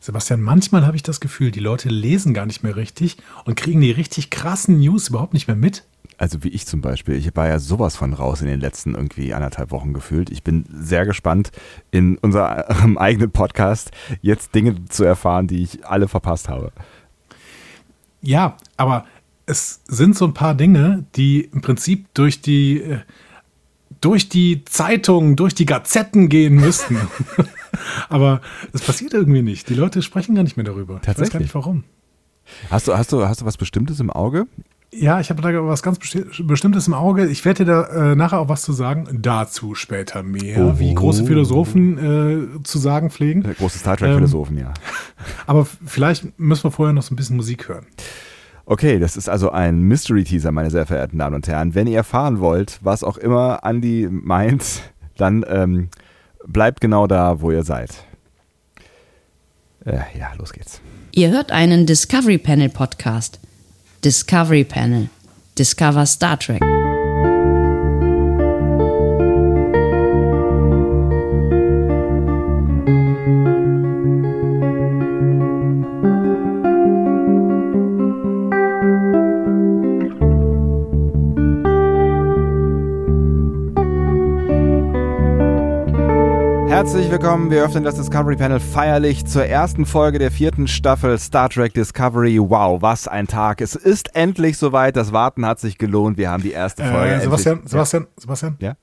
Sebastian, manchmal habe ich das Gefühl, die Leute lesen gar nicht mehr richtig und kriegen die richtig krassen News überhaupt nicht mehr mit. Also wie ich zum Beispiel. Ich war ja sowas von raus in den letzten irgendwie anderthalb Wochen gefühlt. Ich bin sehr gespannt, in unserem eigenen Podcast jetzt Dinge zu erfahren, die ich alle verpasst habe. Ja, aber es sind so ein paar Dinge, die im Prinzip durch die, äh, durch die Zeitungen, durch die Gazetten gehen müssten. Aber es passiert irgendwie nicht. Die Leute sprechen gar nicht mehr darüber. Tatsächlich. Ich weiß gar nicht warum. Hast du, hast, du, hast du was Bestimmtes im Auge? Ja, ich habe da was ganz Bestimmtes im Auge. Ich werde dir da äh, nachher auch was zu sagen. Dazu später mehr, oh. wie große Philosophen äh, zu sagen pflegen. Äh, große Star Trek-Philosophen, ähm, ja. Aber vielleicht müssen wir vorher noch so ein bisschen Musik hören. Okay, das ist also ein Mystery-Teaser, meine sehr verehrten Damen und Herren. Wenn ihr erfahren wollt, was auch immer Andy meint, dann ähm, bleibt genau da, wo ihr seid. Äh, ja, los geht's. Ihr hört einen Discovery Panel Podcast. Discovery Panel. Discover Star Trek. Herzlich willkommen, wir öffnen das Discovery Panel feierlich zur ersten Folge der vierten Staffel Star Trek Discovery. Wow, was ein Tag. Es ist endlich soweit, das Warten hat sich gelohnt. Wir haben die erste Folge. Äh, Sebastian, Sebastian, ja. Sebastian? Ja?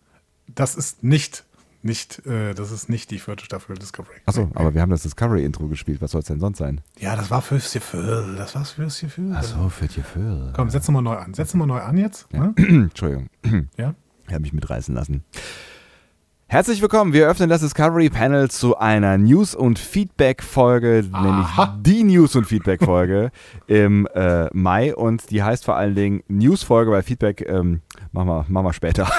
Das ist nicht, nicht, äh, das ist nicht die vierte Staffel Discovery. Achso, aber wir haben das Discovery-Intro gespielt. Was soll es denn sonst sein? Ja, das war fürs Gefühl. Das war fürs Gefühl. Achso, fürs Gefühl. Komm, setz nochmal neu an. Setz nochmal neu an jetzt. Ja. Ne? Entschuldigung. Ja? Ich habe mich mitreißen lassen. Herzlich willkommen. Wir öffnen das Discovery Panel zu einer News- und Feedback-Folge, nämlich die News- und Feedback-Folge im äh, Mai. Und die heißt vor allen Dingen News-Folge, weil Feedback ähm, machen, wir, machen wir später.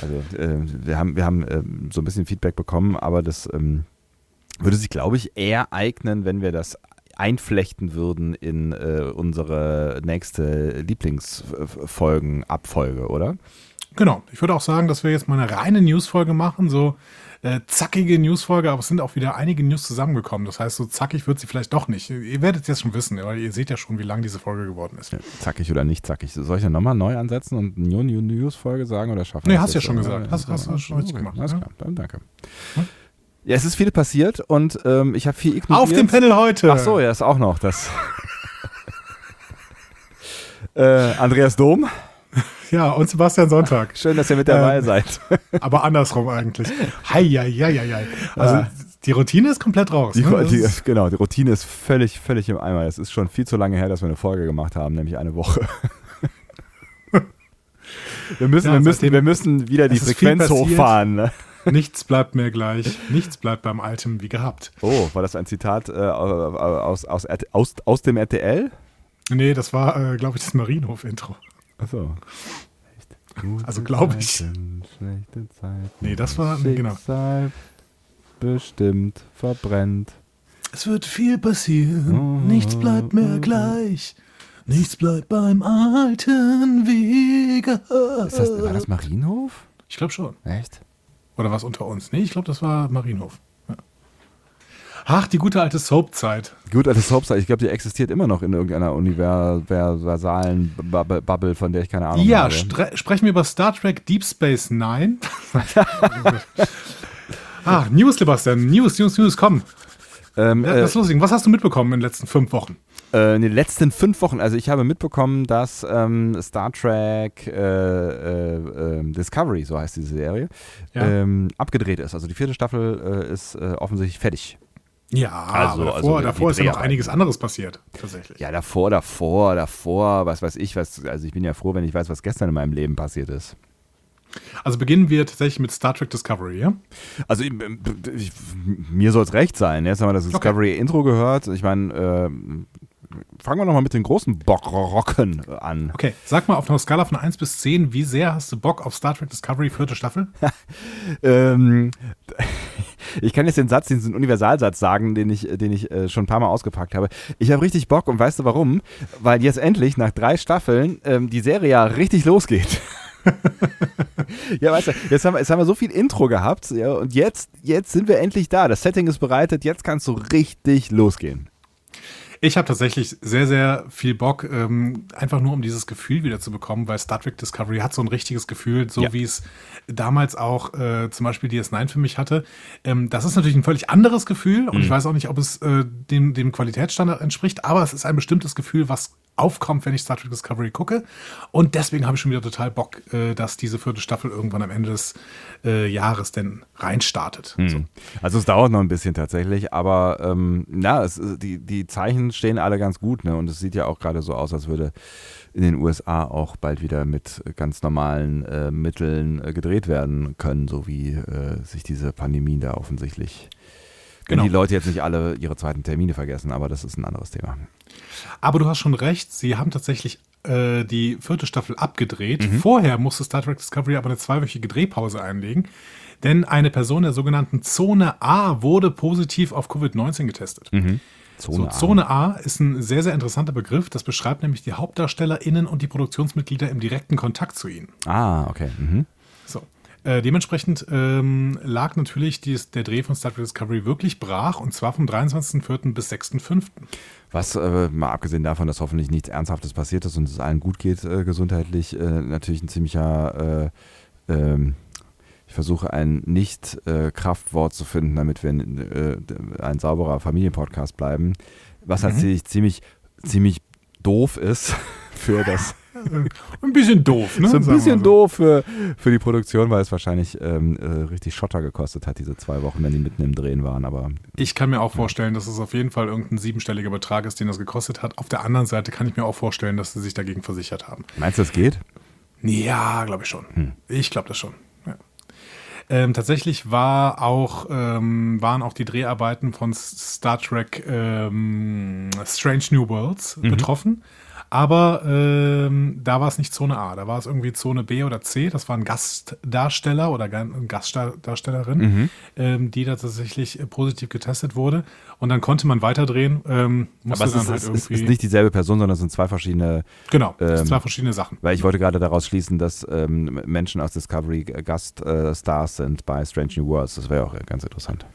also, äh, wir haben, wir haben äh, so ein bisschen Feedback bekommen, aber das ähm, würde sich, glaube ich, eher eignen, wenn wir das einflechten würden in äh, unsere nächste Lieblingsfolgen-Abfolge, oder? Genau. Ich würde auch sagen, dass wir jetzt mal eine reine Newsfolge machen, so äh, zackige Newsfolge, aber es sind auch wieder einige News zusammengekommen. Das heißt, so zackig wird sie vielleicht doch nicht. Ihr werdet es jetzt schon wissen, weil ihr seht ja schon, wie lang diese Folge geworden ist. Ja, zackig oder nicht zackig. Soll ich dann nochmal neu ansetzen und eine New News-Folge sagen oder schaffen Nee, hast du ja schon gesagt. Hast, hast, hast du schon richtig gemacht. Alles klar, dann danke. Hm? Ja, es ist viel passiert und ähm, ich habe viel ignoriert. Auf dem Panel heute! Ach so, ja, ist auch noch das. äh, Andreas Dom. Ja, und Sebastian Sonntag. Schön, dass ihr mit dabei ähm, seid. aber andersrum eigentlich. Hei, hei, hei, hei. Also ja. die Routine ist komplett raus. Die, ne? die, genau, die Routine ist völlig, völlig im Eimer. Es ist schon viel zu lange her, dass wir eine Folge gemacht haben, nämlich eine Woche. wir, müssen, ja, wir, müssen, wir müssen wieder die Frequenz hochfahren. Ne? Nichts bleibt mehr gleich. Nichts bleibt beim Alten wie gehabt. Oh, war das ein Zitat äh, aus, aus, aus, aus dem RTL? Nee, das war, äh, glaube ich, das Marienhof-Intro. Achso. Also glaube ich. schlechte Zeiten. Nee, das war, nee, genau. bestimmt verbrennt. Es wird viel passieren, oh, nichts bleibt mehr gleich. Nichts bleibt beim alten Wege. Ist das, war das Marienhof? Ich glaube schon. Echt? Oder was unter uns? Nee, ich glaube, das war Marienhof. Ach, die gute alte Soap-Zeit. Gute alte Soap-Zeit. Ich glaube, die existiert immer noch in irgendeiner universalen Bubble, von der ich keine Ahnung ja, habe. Ja, sprechen wir über Star Trek Deep Space Nine. ah, News, Sebastian. News, News, News, komm. Ähm, ja, das äh, lustig. Was hast du mitbekommen in den letzten fünf Wochen? Äh, in den letzten fünf Wochen, also ich habe mitbekommen, dass ähm, Star Trek äh, äh, ähm, Discovery, so heißt diese Serie, ja. ähm, abgedreht ist. Also die vierte Staffel äh, ist äh, offensichtlich fertig. Ja, also, davor, also davor ist ja noch einiges anderes passiert, tatsächlich. Ja, davor, davor, davor, was weiß ich, was, also ich bin ja froh, wenn ich weiß, was gestern in meinem Leben passiert ist. Also beginnen wir tatsächlich mit Star Trek Discovery, ja? Also ich, ich, mir soll es recht sein. Jetzt haben wir das Discovery-Intro okay. gehört. Ich meine, äh, fangen wir nochmal mit den großen Bockrocken an. Okay, sag mal auf einer Skala von 1 bis 10, wie sehr hast du Bock auf Star Trek Discovery vierte Staffel? ähm, ich kann jetzt den Satz, diesen Universalsatz sagen, den ich, den ich äh, schon ein paar Mal ausgepackt habe. Ich habe richtig Bock und weißt du warum? Weil jetzt endlich nach drei Staffeln ähm, die Serie ja richtig losgeht. ja, weißt du, jetzt haben, wir, jetzt haben wir so viel Intro gehabt ja, und jetzt, jetzt sind wir endlich da. Das Setting ist bereitet, jetzt kannst du richtig losgehen. Ich habe tatsächlich sehr, sehr viel Bock, ähm, einfach nur um dieses Gefühl wieder zu bekommen, weil Star Trek Discovery hat so ein richtiges Gefühl, so ja. wie es damals auch äh, zum Beispiel DS9 für mich hatte. Ähm, das ist natürlich ein völlig anderes Gefühl und mhm. ich weiß auch nicht, ob es äh, dem, dem Qualitätsstandard entspricht, aber es ist ein bestimmtes Gefühl, was aufkommt, wenn ich Star Trek Discovery gucke. Und deswegen habe ich schon wieder total Bock, äh, dass diese vierte Staffel irgendwann am Ende des äh, Jahres denn reinstartet. Hm. So. Also es dauert noch ein bisschen tatsächlich, aber ähm, na, es, die, die Zeichen stehen alle ganz gut, ne? Und es sieht ja auch gerade so aus, als würde in den USA auch bald wieder mit ganz normalen äh, Mitteln äh, gedreht werden können, so wie äh, sich diese Pandemie da offensichtlich Genau. Wenn die Leute jetzt nicht alle ihre zweiten Termine vergessen, aber das ist ein anderes Thema. Aber du hast schon recht, sie haben tatsächlich äh, die vierte Staffel abgedreht. Mhm. Vorher musste Star Trek Discovery aber eine zweiwöchige Drehpause einlegen, denn eine Person der sogenannten Zone A wurde positiv auf Covid-19 getestet. Mhm. Zone, so, Zone A. A ist ein sehr, sehr interessanter Begriff. Das beschreibt nämlich die HauptdarstellerInnen und die Produktionsmitglieder im direkten Kontakt zu ihnen. Ah, okay. Mhm. Äh, dementsprechend ähm, lag natürlich dies, der Dreh von Star Trek Discovery wirklich brach und zwar vom 23.04. bis 6.05. Was, äh, mal abgesehen davon, dass hoffentlich nichts Ernsthaftes passiert ist und es allen gut geht äh, gesundheitlich, äh, natürlich ein ziemlicher, äh, ähm, ich versuche ein Nicht-Kraftwort zu finden, damit wir ein sauberer Familienpodcast bleiben, was mhm. natürlich ziemlich, ziemlich doof ist für das ein bisschen doof, ne? So ein bisschen so. doof für, für die Produktion, weil es wahrscheinlich ähm, äh, richtig Schotter gekostet hat, diese zwei Wochen, wenn die mitten im Drehen waren. Aber ich kann mir auch vorstellen, dass es auf jeden Fall irgendein siebenstelliger Betrag ist, den das gekostet hat. Auf der anderen Seite kann ich mir auch vorstellen, dass sie sich dagegen versichert haben. Meinst du, das geht? Ja, glaube ich schon. Hm. Ich glaube das schon. Ähm, tatsächlich war auch, ähm, waren auch die Dreharbeiten von Star Trek ähm, Strange New Worlds mhm. betroffen. Aber ähm, da war es nicht Zone A, da war es irgendwie Zone B oder C. Das waren Gastdarsteller oder Gastdarstellerin, mhm. ähm, die da tatsächlich äh, positiv getestet wurde. Und dann konnte man weiterdrehen. Ähm, Aber es ist, halt ist, ist, nicht dieselbe Person, sondern es sind zwei verschiedene. Genau, ähm, zwei verschiedene Sachen. Weil ich wollte gerade daraus schließen, dass ähm, Menschen aus Discovery Gaststars äh, sind bei Strange New Worlds. Das wäre auch ganz interessant.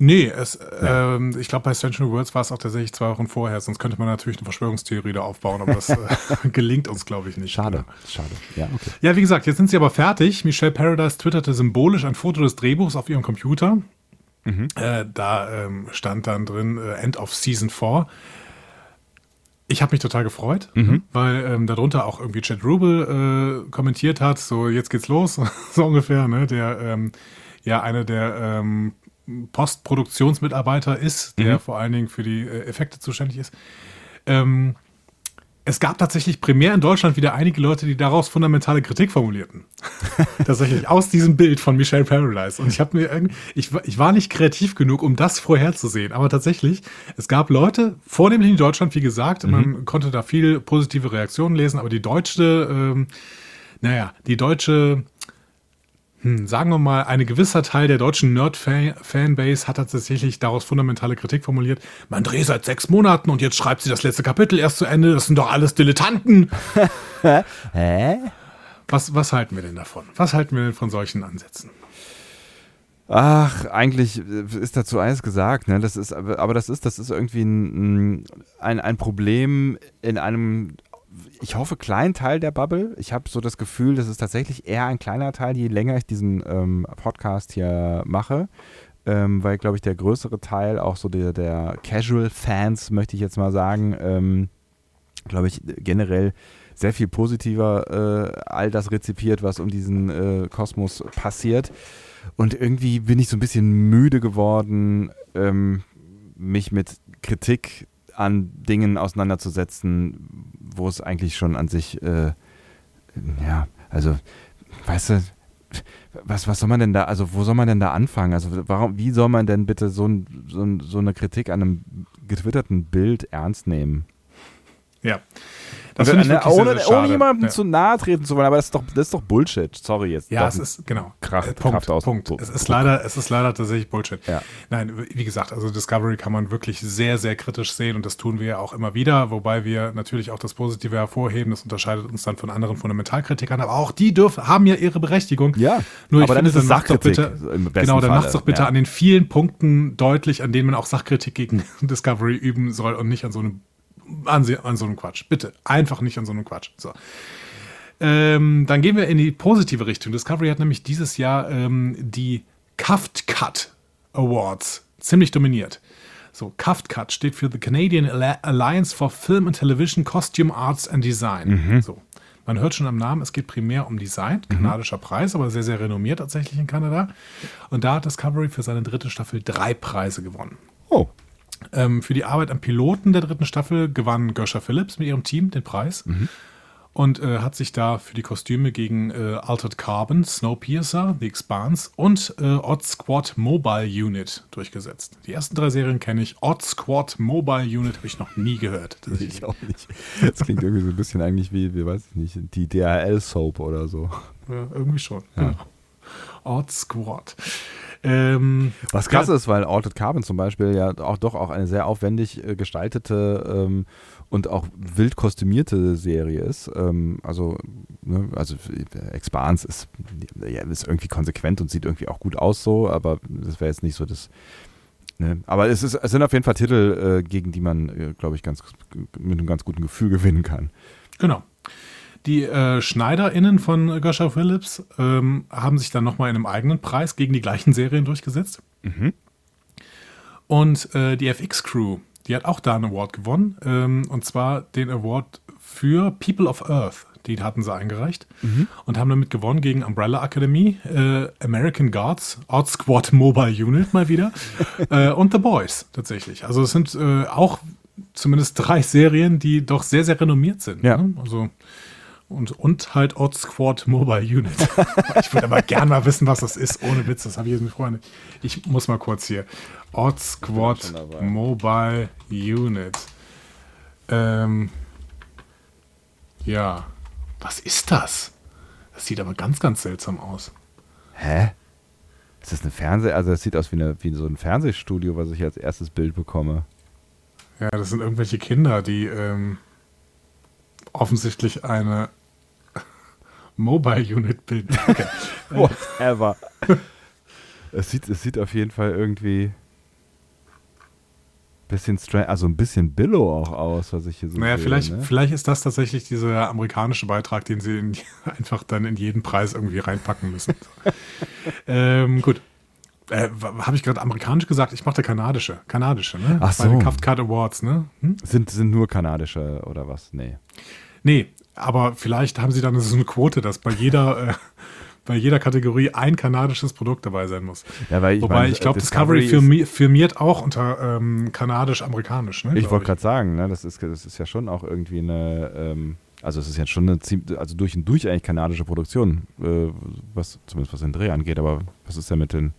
Nee, es, ja. ähm, ich glaube, bei Central Worlds war es auch tatsächlich zwei Wochen vorher, sonst könnte man natürlich eine Verschwörungstheorie da aufbauen, aber das äh, gelingt uns, glaube ich, nicht. Schade, schade. Ja, okay. ja, wie gesagt, jetzt sind sie aber fertig. Michelle Paradise twitterte symbolisch ein Foto des Drehbuchs auf ihrem Computer. Mhm. Äh, da ähm, stand dann drin äh, End of Season 4. Ich habe mich total gefreut, mhm. weil ähm, darunter auch irgendwie Chad Rubel äh, kommentiert hat, so jetzt geht's los, so ungefähr, ne? Der ähm, ja eine der ähm, Postproduktionsmitarbeiter ist, der mhm. vor allen Dingen für die äh, Effekte zuständig ist. Ähm, es gab tatsächlich primär in Deutschland wieder einige Leute, die daraus fundamentale Kritik formulierten. tatsächlich aus diesem Bild von Michelle Paradise. Und ich habe mir irgendwie, ich, ich war nicht kreativ genug, um das vorherzusehen. Aber tatsächlich, es gab Leute, vornehmlich in Deutschland, wie gesagt, mhm. man konnte da viel positive Reaktionen lesen, aber die deutsche, ähm, naja, die deutsche hm, sagen wir mal, ein gewisser Teil der deutschen Nerd-Fanbase hat tatsächlich daraus fundamentale Kritik formuliert. Man dreht seit sechs Monaten und jetzt schreibt sie das letzte Kapitel erst zu Ende. Das sind doch alles Dilettanten. Hä? Was, was halten wir denn davon? Was halten wir denn von solchen Ansätzen? Ach, eigentlich ist dazu alles gesagt, ne? Das ist, aber das ist, das ist irgendwie ein, ein, ein Problem in einem ich hoffe, kleinen Teil der Bubble. Ich habe so das Gefühl, das ist tatsächlich eher ein kleiner Teil, je länger ich diesen ähm, Podcast hier mache. Ähm, weil, glaube ich, der größere Teil, auch so der, der Casual-Fans, möchte ich jetzt mal sagen, ähm, glaube ich, generell sehr viel positiver äh, all das rezipiert, was um diesen äh, Kosmos passiert. Und irgendwie bin ich so ein bisschen müde geworden, ähm, mich mit Kritik an Dingen auseinanderzusetzen, wo es eigentlich schon an sich, äh, ja, also, weißt du, was, was soll man denn da, also wo soll man denn da anfangen? Also warum, wie soll man denn bitte so, so, so eine Kritik an einem getwitterten Bild ernst nehmen? Ja. Das ich wirklich ohne, sehr, sehr ohne jemandem ja. zu nahe treten zu wollen, aber das ist doch, das ist doch Bullshit. Sorry jetzt. Ja, es ist, genau. Kraft, äh, Punkt, Kraft aus. Punkt. Es ist, leider, es ist leider tatsächlich Bullshit. Ja. Nein, wie gesagt, also Discovery kann man wirklich sehr, sehr kritisch sehen und das tun wir ja auch immer wieder, wobei wir natürlich auch das Positive hervorheben. Das unterscheidet uns dann von anderen Fundamentalkritikern, aber auch die dürfen, haben ja ihre Berechtigung. Ja, Nur aber dann finde, ist es Sachkritik. Bitte, genau, dann macht es doch bitte ja. an den vielen Punkten deutlich, an denen man auch Sachkritik gegen Discovery üben soll und nicht an so einem an, an so einem Quatsch. Bitte, einfach nicht an so einem Quatsch. So. Ähm, dann gehen wir in die positive Richtung. Discovery hat nämlich dieses Jahr ähm, die Cuffed Cut Awards ziemlich dominiert. So, Cuffed Cut steht für the Canadian Alliance for Film and Television Costume Arts and Design. Mhm. So. Man hört schon am Namen, es geht primär um Design, mhm. kanadischer mhm. Preis, aber sehr, sehr renommiert tatsächlich in Kanada. Und da hat Discovery für seine dritte Staffel drei Preise gewonnen. Oh. Ähm, für die Arbeit am Piloten der dritten Staffel gewann Gersha Phillips mit ihrem Team den Preis mhm. und äh, hat sich da für die Kostüme gegen äh, Altered Carbon, Snowpiercer, The Expanse und äh, Odd Squad Mobile Unit durchgesetzt. Die ersten drei Serien kenne ich. Odd Squad Mobile Unit habe ich noch nie gehört. Ich auch nicht. Das klingt irgendwie so ein bisschen eigentlich wie, wie weiß ich nicht, die DHL-Soap oder so. Ja, irgendwie schon. Ja. Genau. Odd Squad. Ähm, Was krass ist, weil Altered Carbon zum Beispiel ja auch doch auch eine sehr aufwendig äh, gestaltete ähm, und auch wild kostümierte Serie ist. Ähm, also, ne, also Expanse ist, ja, ist irgendwie konsequent und sieht irgendwie auch gut aus so, aber das wäre jetzt nicht so das. Ne? Aber es, ist, es sind auf jeden Fall Titel, äh, gegen die man, äh, glaube ich, ganz, mit einem ganz guten Gefühl gewinnen kann. Genau. Die äh, SchneiderInnen von Gosha Phillips ähm, haben sich dann nochmal in einem eigenen Preis gegen die gleichen Serien durchgesetzt. Mhm. Und äh, die FX-Crew, die hat auch da einen Award gewonnen. Ähm, und zwar den Award für People of Earth. Die hatten sie eingereicht mhm. und haben damit gewonnen gegen Umbrella Academy, äh, American Guards, Out Squad Mobile Unit mal wieder äh, und The Boys tatsächlich. Also es sind äh, auch zumindest drei Serien, die doch sehr, sehr renommiert sind. Ja. Ne? Also und, und halt Odd Squad Mobile Unit. ich würde aber gerne mal wissen, was das ist. Ohne Witz, das habe ich jetzt mit Freunden. Ich muss mal kurz hier. Odd Squad Mobile Unit. Ähm, ja, was ist das? Das sieht aber ganz, ganz seltsam aus. Hä? Ist das eine Fernseh... Also das sieht aus wie, eine, wie so ein Fernsehstudio, was ich als erstes Bild bekomme. Ja, das sind irgendwelche Kinder, die ähm, offensichtlich eine Mobile Unit. Okay. Whatever. es, sieht, es sieht auf jeden Fall irgendwie bisschen strange, also ein bisschen Billow auch aus, was ich hier so Naja, sehe, vielleicht, ne? vielleicht ist das tatsächlich dieser amerikanische Beitrag, den sie in, einfach dann in jeden Preis irgendwie reinpacken müssen. ähm, gut. Äh, Habe ich gerade amerikanisch gesagt? Ich mache kanadische. Kanadische, ne? Ach so. Bei den Card Awards, ne? Hm? Sind, sind nur kanadische oder was? Nee. Nee, aber vielleicht haben sie dann so eine Quote, dass bei jeder, äh, bei jeder Kategorie ein kanadisches Produkt dabei sein muss. Ja, weil ich Wobei mein, ich glaube, Discovery, Discovery firmiert auch unter ähm, kanadisch-amerikanisch. Ne, ich wollte gerade sagen, ne, das, ist, das ist ja schon auch irgendwie eine, ähm, also es ist ja schon eine also durch und durch eigentlich kanadische Produktion, äh, was zumindest was den Dreh angeht, aber was ist denn mit den,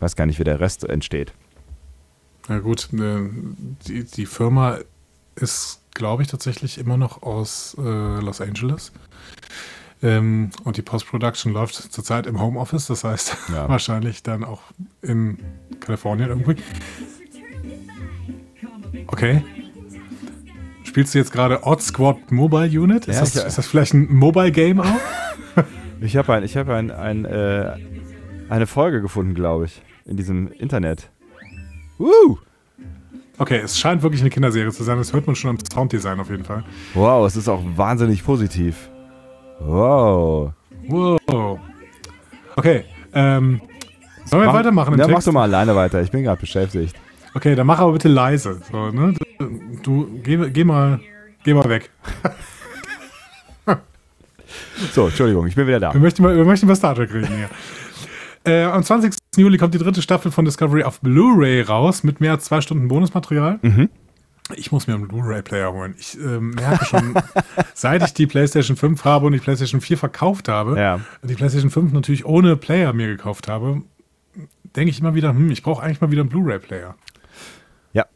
weiß gar nicht, wie der Rest entsteht. Na gut, äh, die, die Firma ist glaube ich, tatsächlich immer noch aus äh, Los Angeles. Ähm, und die Post-Production läuft zurzeit im Homeoffice, das heißt ja. wahrscheinlich dann auch in Kalifornien irgendwie. Okay. Spielst du jetzt gerade Odd Squad Mobile Unit? Ist, ja, das, ist das, vielleicht ein Mobile Game auch? ich habe ein, hab ein, ein, äh, eine Folge gefunden, glaube ich, in diesem Internet. Woo! Okay, es scheint wirklich eine Kinderserie zu sein. Das hört man schon am Sounddesign auf jeden Fall. Wow, es ist auch wahnsinnig positiv. Wow. Wow. Okay, ähm, sollen wir mach, weitermachen? ja, Text? mach du mal alleine weiter. Ich bin gerade beschäftigt. Okay, dann mach aber bitte leise. So, ne? Du, du geh, geh, mal, geh mal weg. so, Entschuldigung, ich bin wieder da. Wir möchten wir möchten mal Star Trek reden hier. Äh, am 20. Juli kommt die dritte Staffel von Discovery auf Blu-ray raus mit mehr als zwei Stunden Bonusmaterial. Mhm. Ich muss mir einen Blu-ray-Player holen. Ich äh, merke schon, seit ich die PlayStation 5 habe und die PlayStation 4 verkauft habe, ja. die PlayStation 5 natürlich ohne Player mir gekauft habe, denke ich immer wieder, hm, ich brauche eigentlich mal wieder einen Blu-ray-Player. Ja.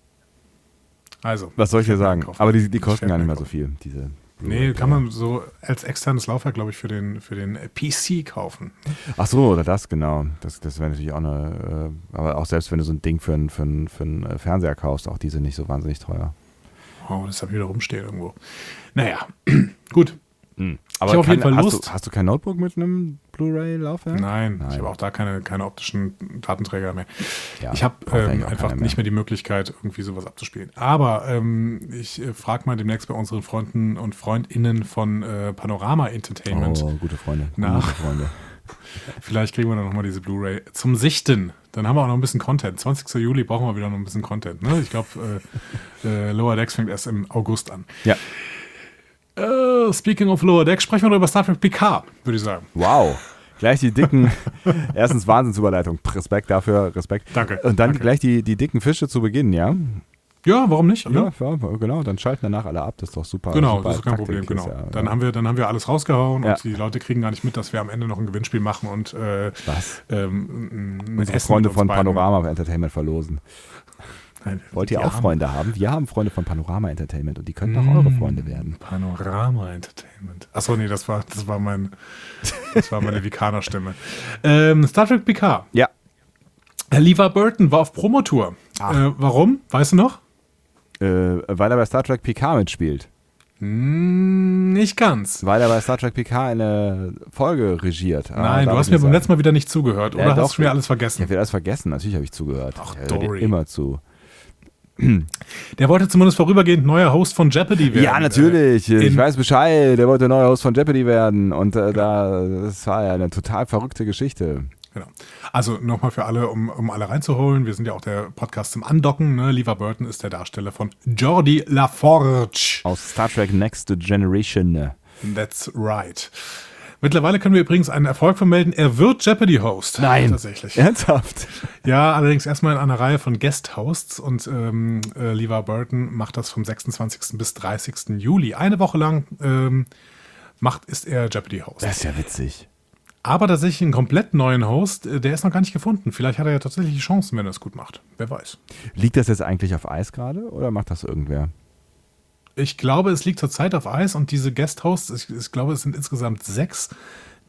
Also. Was soll ich dir sagen? Aber die, die kosten gar nicht mehr so viel, diese. Nee, kann man so als externes Laufwerk, glaube ich, für den, für den PC kaufen. Ach so, oder das, genau. Das, das wäre natürlich auch eine. Äh, aber auch selbst wenn du so ein Ding für einen für für einen, äh, Fernseher kaufst, auch die sind nicht so wahnsinnig teuer. Oh, das habe ich wieder rumstehen irgendwo. Naja, gut. Aber hab auf jeden Fall hast Lust. Du, hast du kein Notebook mit einem Blu-ray-Laufwerk? Nein, Nein. ich habe auch da keine, keine optischen Datenträger mehr. Ja, ich habe ähm, einfach keiner nicht mehr die Möglichkeit, irgendwie sowas abzuspielen. Aber ähm, ich äh, frage mal demnächst bei unseren Freunden und Freundinnen von äh, Panorama Entertainment. Oh, gute Freunde. Nach. Gute Freunde. Vielleicht kriegen wir dann nochmal diese Blu-ray zum Sichten. Dann haben wir auch noch ein bisschen Content. 20. Juli brauchen wir wieder noch ein bisschen Content. Ne? Ich glaube, äh, äh, Lower Decks fängt erst im August an. Ja. Äh, speaking of Lower Decks, sprechen wir noch über Star Trek Picard, würde ich sagen. Wow. Gleich die dicken, erstens Wahnsinnsüberleitung. Respekt dafür, Respekt. Danke, Und dann danke. gleich die, die dicken Fische zu Beginn, ja? Ja, warum nicht? Ja, ja, genau. Dann schalten danach alle ab. Das ist doch super. Genau, super das ist kein Taktik, Problem, genau. ja- dann, haben wir, dann haben wir alles rausgehauen und die Leute kriegen gar nicht mit, dass wir am Ende noch ein Gewinnspiel machen und äh, Was? ähm, Unsere Essen Freunde von beiden. Panorama Entertainment verlosen. Wollt ihr auch haben Freunde haben? Wir haben Freunde von Panorama Entertainment und die könnten auch eure Freunde werden. Panorama Entertainment. Achso, nee, das war, das war mein, das war meine Vikaner-Stimme. Ähm, Star Trek Picard. Ja. Lever Burton war auf Promotour. Äh, warum? Weißt du noch? Äh, weil er bei Star Trek Picard mitspielt. Hm, nicht ganz. Weil er bei Star Trek Picard eine Folge regiert. Ah, Nein, du hast ich mir beim letzten Mal wieder nicht zugehört. Ja, Oder doch. hast du mir alles Ich vergessen? habe alles vergessen. Natürlich habe ich zugehört. Ach, ich höre immer zu. Der wollte zumindest vorübergehend neuer Host von Jeopardy werden. Ja, natürlich. Äh, ich weiß Bescheid. Der wollte neuer Host von Jeopardy werden. Und äh, da, das war ja eine total verrückte Geschichte. Genau. Also nochmal für alle, um, um alle reinzuholen. Wir sind ja auch der Podcast zum Andocken. Ne? Lever Burton ist der Darsteller von Jordi LaForge. Aus Star Trek Next Generation. That's right. Mittlerweile können wir übrigens einen Erfolg vermelden. Er wird Jeopardy-Host. Tatsächlich. Ernsthaft? Ja, allerdings erstmal in einer Reihe von Guest-Hosts und ähm, äh, Lever Burton macht das vom 26. bis 30. Juli. Eine Woche lang ähm, macht, ist er Jeopardy-Host. Das ist ja witzig. Aber tatsächlich einen komplett neuen Host, äh, der ist noch gar nicht gefunden. Vielleicht hat er ja tatsächlich die Chancen, wenn er es gut macht. Wer weiß. Liegt das jetzt eigentlich auf Eis gerade oder macht das irgendwer? Ich glaube, es liegt zurzeit auf Eis und diese Guest-Hosts, ich, ich glaube, es sind insgesamt sechs,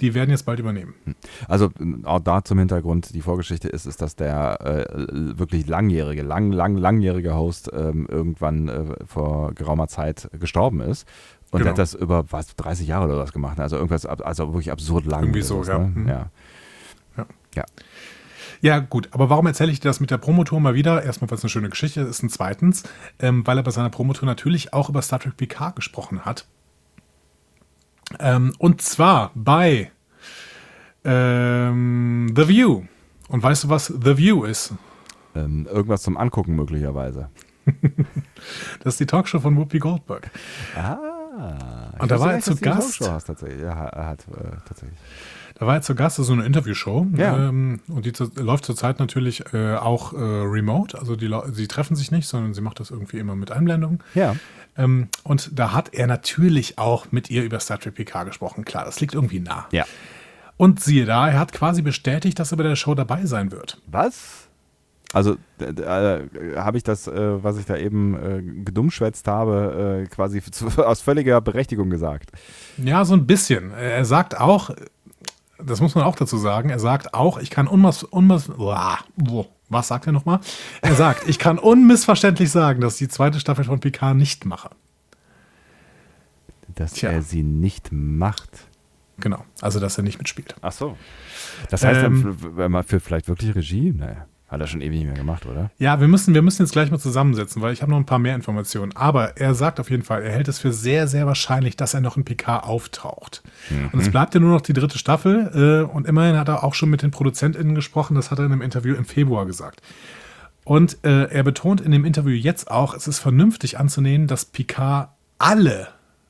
die werden jetzt bald übernehmen. Also auch da zum Hintergrund, die Vorgeschichte ist, ist, dass der äh, wirklich langjährige, lang, lang, langjährige Host ähm, irgendwann äh, vor geraumer Zeit gestorben ist. Und Genau. der hat das über was, 30 Jahre oder was gemacht. Also irgendwas, also wirklich absurd lang. Irgendwie so, das, ja. Ne? Mhm. ja. Ja. Ja. Gut, aber warum erzähle ich dir das mit der Promotour mal wieder? Erstmal, weil es eine schöne Geschichte ist und zweitens, ähm, weil er bei seiner Promotour natürlich auch über Star Trek PK gesprochen hat. Ähm, und zwar bei ähm, The View. Und weißt du, was The View ist? Ähm, irgendwas zum Angucken möglicherweise. Das ist die Talkshow von Whoopi Goldberg. Ah. Und da war er zu Gast. Talkshow hast, tatsächlich. Ja, hat äh, tatsächlich. Da war er zu Gast, so eine Interviewshow. Ja. Ähm, und die zu, läuft zurzeit natürlich äh, auch äh, remote. Also die, sie treffen sich nicht, sondern sie macht das irgendwie immer mit Einblendung. Ja. Ähm, und da hat er natürlich auch mit ihr über Star Trek PK gesprochen. Klar, das liegt irgendwie nah. Ja. Und siehe da, er hat quasi bestätigt, dass er bei der Show dabei sein wird. Was? Also äh, äh, habe ich das, äh, was ich da eben äh, gedummschwätzt habe, äh, quasi zu, aus völliger Berechtigung gesagt. Ja, so ein bisschen. Er sagt auch, das muss man auch dazu sagen, er sagt auch, ich kann Uah, wo, was sagt er nochmal? Er sagt, ich kann unmissverständlich sagen, dass ich die zweite Staffel von PK nicht mache. Dass Tja. er sie nicht macht. Genau, also dass er nicht mitspielt. Ach so. Das heißt, Ähm, wenn man für vielleicht wirklich Regie? Naja, hat er schon ewig nicht mehr gemacht, oder? Ja, wir müssen, wir müssen jetzt gleich mal zusammensetzen, weil ich habe noch ein paar mehr Informationen. Aber er sagt auf jeden Fall, er hält es für sehr, sehr wahrscheinlich, dass er noch in PK auftaucht. Und es bleibt ja nur noch die dritte Staffel. Äh, und immerhin hat er auch schon mit den ProduzentInnen gesprochen. Das hat er in einem Interview im Februar gesagt. Und äh, er betont in dem Interview jetzt auch, es ist vernünftig anzunehmen, dass Picard alle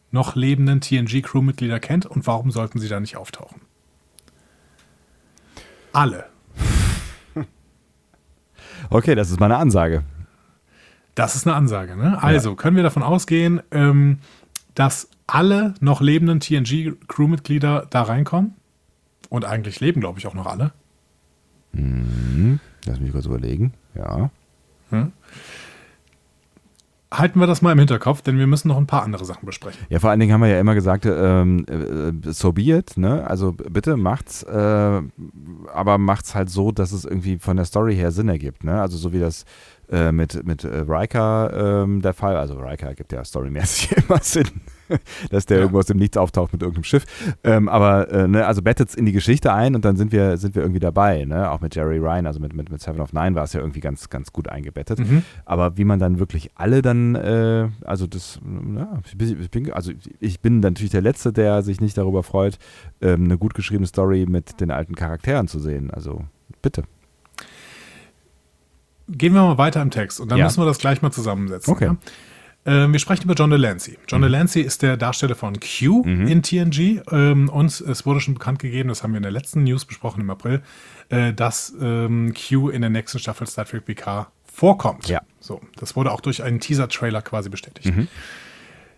noch lebenden TNG-Crewmitglieder kennt. Und warum sollten sie da nicht auftauchen? Alle. Okay, das ist meine Ansage. Das ist eine Ansage. Ne? Also können wir davon ausgehen, ähm, dass alle noch lebenden TNG-Crewmitglieder da reinkommen? Und eigentlich leben, glaube ich, auch noch alle. Lass mich kurz überlegen. Ja. Halten wir das mal im Hinterkopf, denn wir müssen noch ein paar andere Sachen besprechen. Ja, vor allen Dingen haben wir ja immer gesagt, ähm, äh, so be it, ne? Also bitte macht's, äh, aber macht's halt so, dass es irgendwie von der Story her Sinn ergibt, ne? Also so wie das äh, mit, mit äh, Riker ähm, der Fall. Also Riker gibt ja storymäßig immer Sinn, dass der ja. irgendwo aus dem Nichts auftaucht mit irgendeinem Schiff. Ähm, aber äh, ne, also bettet es in die Geschichte ein und dann sind wir, sind wir irgendwie dabei. Ne? Auch mit Jerry Ryan, also mit, mit, mit Seven of Nine war es ja irgendwie ganz, ganz gut eingebettet. Mhm. Aber wie man dann wirklich alle dann, äh, also das, ja, ich bin, also ich bin natürlich der Letzte, der sich nicht darüber freut, ähm, eine gut geschriebene Story mit den alten Charakteren zu sehen. Also bitte gehen wir mal weiter im Text und dann ja. müssen wir das gleich mal zusammensetzen. Okay. Ja? Äh, wir sprechen über John Delancey. John mhm. Delancey ist der Darsteller von Q mhm. in TNG ähm, und es wurde schon bekannt gegeben, das haben wir in der letzten News besprochen im April, äh, dass ähm, Q in der nächsten Staffel Star Trek PK vorkommt. Ja. So, das wurde auch durch einen Teaser-Trailer quasi bestätigt. Mhm.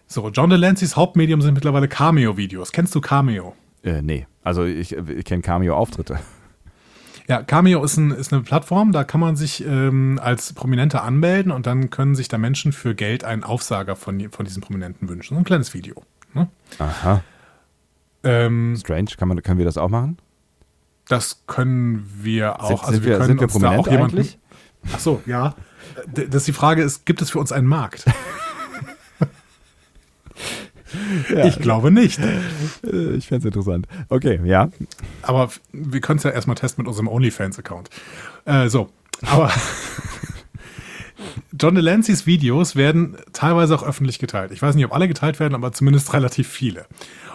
So, John Delanceys Hauptmedium sind mittlerweile Cameo-Videos. Kennst du Cameo? Äh, nee, also ich, ich kenne Cameo-Auftritte. Ja, Cameo ist, ein, ist, eine Plattform, da kann man sich ähm, als Prominenter anmelden und dann können sich da Menschen für Geld einen Aufsager von, von diesen Prominenten wünschen. So ein kleines Video. Ne? Aha. Ähm, Strange, kann man, können wir das auch machen? Das können wir auch. Sind, also wir, wir können sind wir uns da auch jemanden. Eigentlich? Ach so, ja. Das die Frage ist, gibt es für uns einen Markt? Ja. Ich glaube nicht. Äh, ich fände es interessant. Okay, ja. Aber wir können es ja erstmal testen mit unserem OnlyFans-Account. Äh, so, aber John Delancey's Videos werden teilweise auch öffentlich geteilt. Ich weiß nicht, ob alle geteilt werden, aber zumindest relativ viele.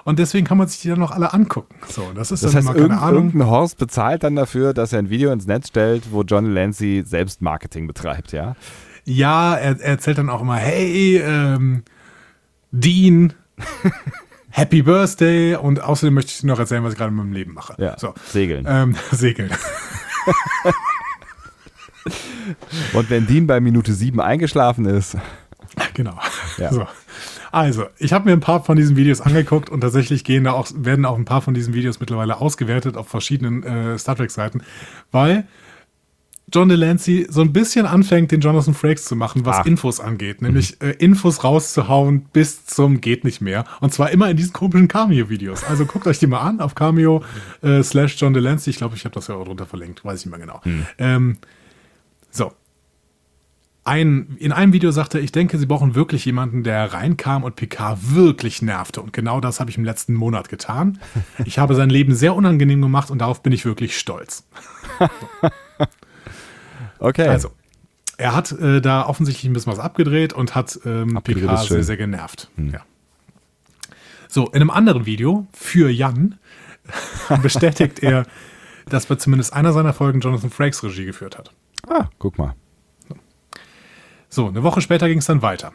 Und deswegen kann man sich die dann noch alle angucken. So, das ist das dann heißt, mal keine Ahnung. Irgendein Horst bezahlt dann dafür, dass er ein Video ins Netz stellt, wo John Delancey selbst Marketing betreibt, ja? Ja, er, er erzählt dann auch immer, hey, ähm, Dean, Happy Birthday und außerdem möchte ich dir noch erzählen, was ich gerade in meinem Leben mache. Ja, so. Segeln. Ähm, segeln. und wenn Dean bei Minute 7 eingeschlafen ist. Genau. Ja. So. Also, ich habe mir ein paar von diesen Videos angeguckt und tatsächlich gehen da auch, werden auch ein paar von diesen Videos mittlerweile ausgewertet auf verschiedenen äh, Star Trek-Seiten, weil John Delancey so ein bisschen anfängt, den Jonathan Frakes zu machen, was Ach. Infos angeht. Nämlich mhm. äh, Infos rauszuhauen bis zum geht nicht mehr. Und zwar immer in diesen komischen Cameo-Videos. Also guckt euch die mal an auf Cameo äh, slash John Delancey. Ich glaube, ich habe das ja auch drunter verlinkt. Weiß ich nicht mehr genau. Mhm. Ähm, so. Ein, in einem Video sagte er, ich denke, sie brauchen wirklich jemanden, der reinkam und Picard wirklich nervte. Und genau das habe ich im letzten Monat getan. Ich habe sein Leben sehr unangenehm gemacht und darauf bin ich wirklich stolz. So. Okay. Also, er hat äh, da offensichtlich ein bisschen was abgedreht und hat ähm, PK sehr, sehr genervt. Hm. Ja. So, in einem anderen Video für Jan bestätigt er, dass bei zumindest einer seiner Folgen Jonathan Frakes Regie geführt hat. Ah, guck mal. So, eine Woche später ging es dann weiter.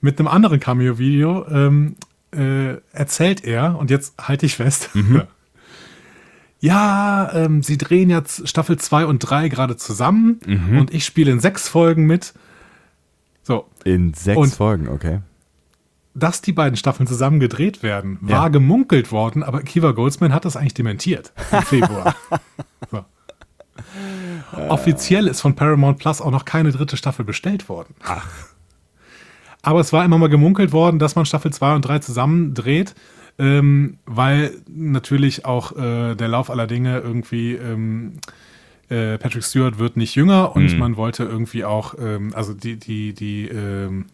Mit einem anderen Cameo-Video ähm, äh, erzählt er, und jetzt halte ich fest, mhm. ja, ähm, sie drehen jetzt Staffel 2 und 3 gerade zusammen mhm. und ich spiele in sechs Folgen mit. So. In sechs und Folgen, okay. Dass die beiden Staffeln zusammen gedreht werden, war ja. gemunkelt worden, aber Kiva Goldsman hat das eigentlich dementiert im Februar. so. äh. Offiziell ist von Paramount Plus auch noch keine dritte Staffel bestellt worden. Ach. Aber es war immer mal gemunkelt worden, dass man Staffel 2 und 3 zusammen dreht ähm, weil natürlich auch äh, der Lauf aller Dinge irgendwie ähm, äh, Patrick Stewart wird nicht jünger und mhm. man wollte irgendwie auch, ähm, also die, die, die ähm,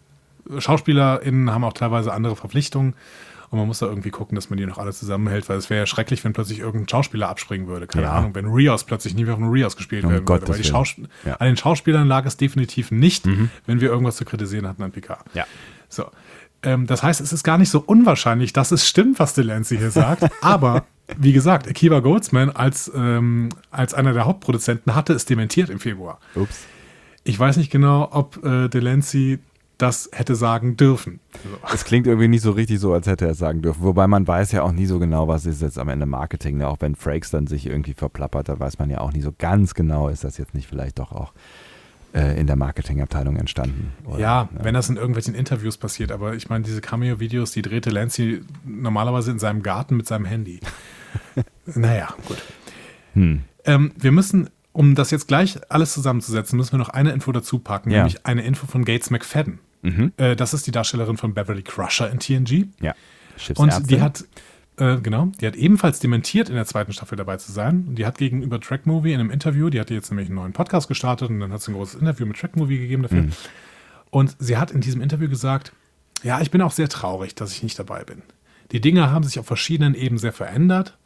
SchauspielerInnen haben auch teilweise andere Verpflichtungen. Und man muss da irgendwie gucken, dass man die noch alle zusammenhält, weil es wäre ja schrecklich, wenn plötzlich irgendein Schauspieler abspringen würde. Keine ja. Ahnung, wenn Rios plötzlich nie mehr von Rios gespielt oh werden Gott, würde. Weil die Schaus ja. an den Schauspielern lag es definitiv nicht, mhm. wenn wir irgendwas zu kritisieren hatten an Picard. Ja. So. Ähm, das heißt, es ist gar nicht so unwahrscheinlich, dass es stimmt, was Delancey hier sagt. aber wie gesagt, Akiva Goldsman als, ähm, als einer der Hauptproduzenten hatte es dementiert im Februar. Ups. Ich weiß nicht genau, ob äh, Delancey das hätte sagen dürfen. So. Es klingt irgendwie nicht so richtig so, als hätte er es sagen dürfen. Wobei man weiß ja auch nie so genau, was ist jetzt am Ende Marketing. Ne? Auch wenn Frakes dann sich irgendwie verplappert, da weiß man ja auch nie so ganz genau, ist das jetzt nicht vielleicht doch auch äh, in der Marketingabteilung entstanden. Oder? Ja, ja, wenn das in irgendwelchen Interviews passiert, aber ich meine, diese Cameo-Videos, die drehte Lancy normalerweise in seinem Garten mit seinem Handy. naja, gut. Hm. Ähm, wir müssen, um das jetzt gleich alles zusammenzusetzen, müssen wir noch eine Info dazu packen, ja. nämlich eine Info von Gates McFadden. Mhm. Äh, das ist die Darstellerin von Beverly Crusher in TNG. Ja. Und die hat, äh, genau, die hat ebenfalls dementiert, in der zweiten Staffel dabei zu sein. Und die hat gegenüber Track Movie in einem Interview, die hatte jetzt nämlich einen neuen Podcast gestartet und dann hat sie ein großes Interview mit Track Movie gegeben dafür. Und sie hat in diesem Interview gesagt, ja, ich bin auch sehr traurig, dass ich nicht dabei bin. Die Dinge haben sich auf verschiedenen Ebenen sehr verändert.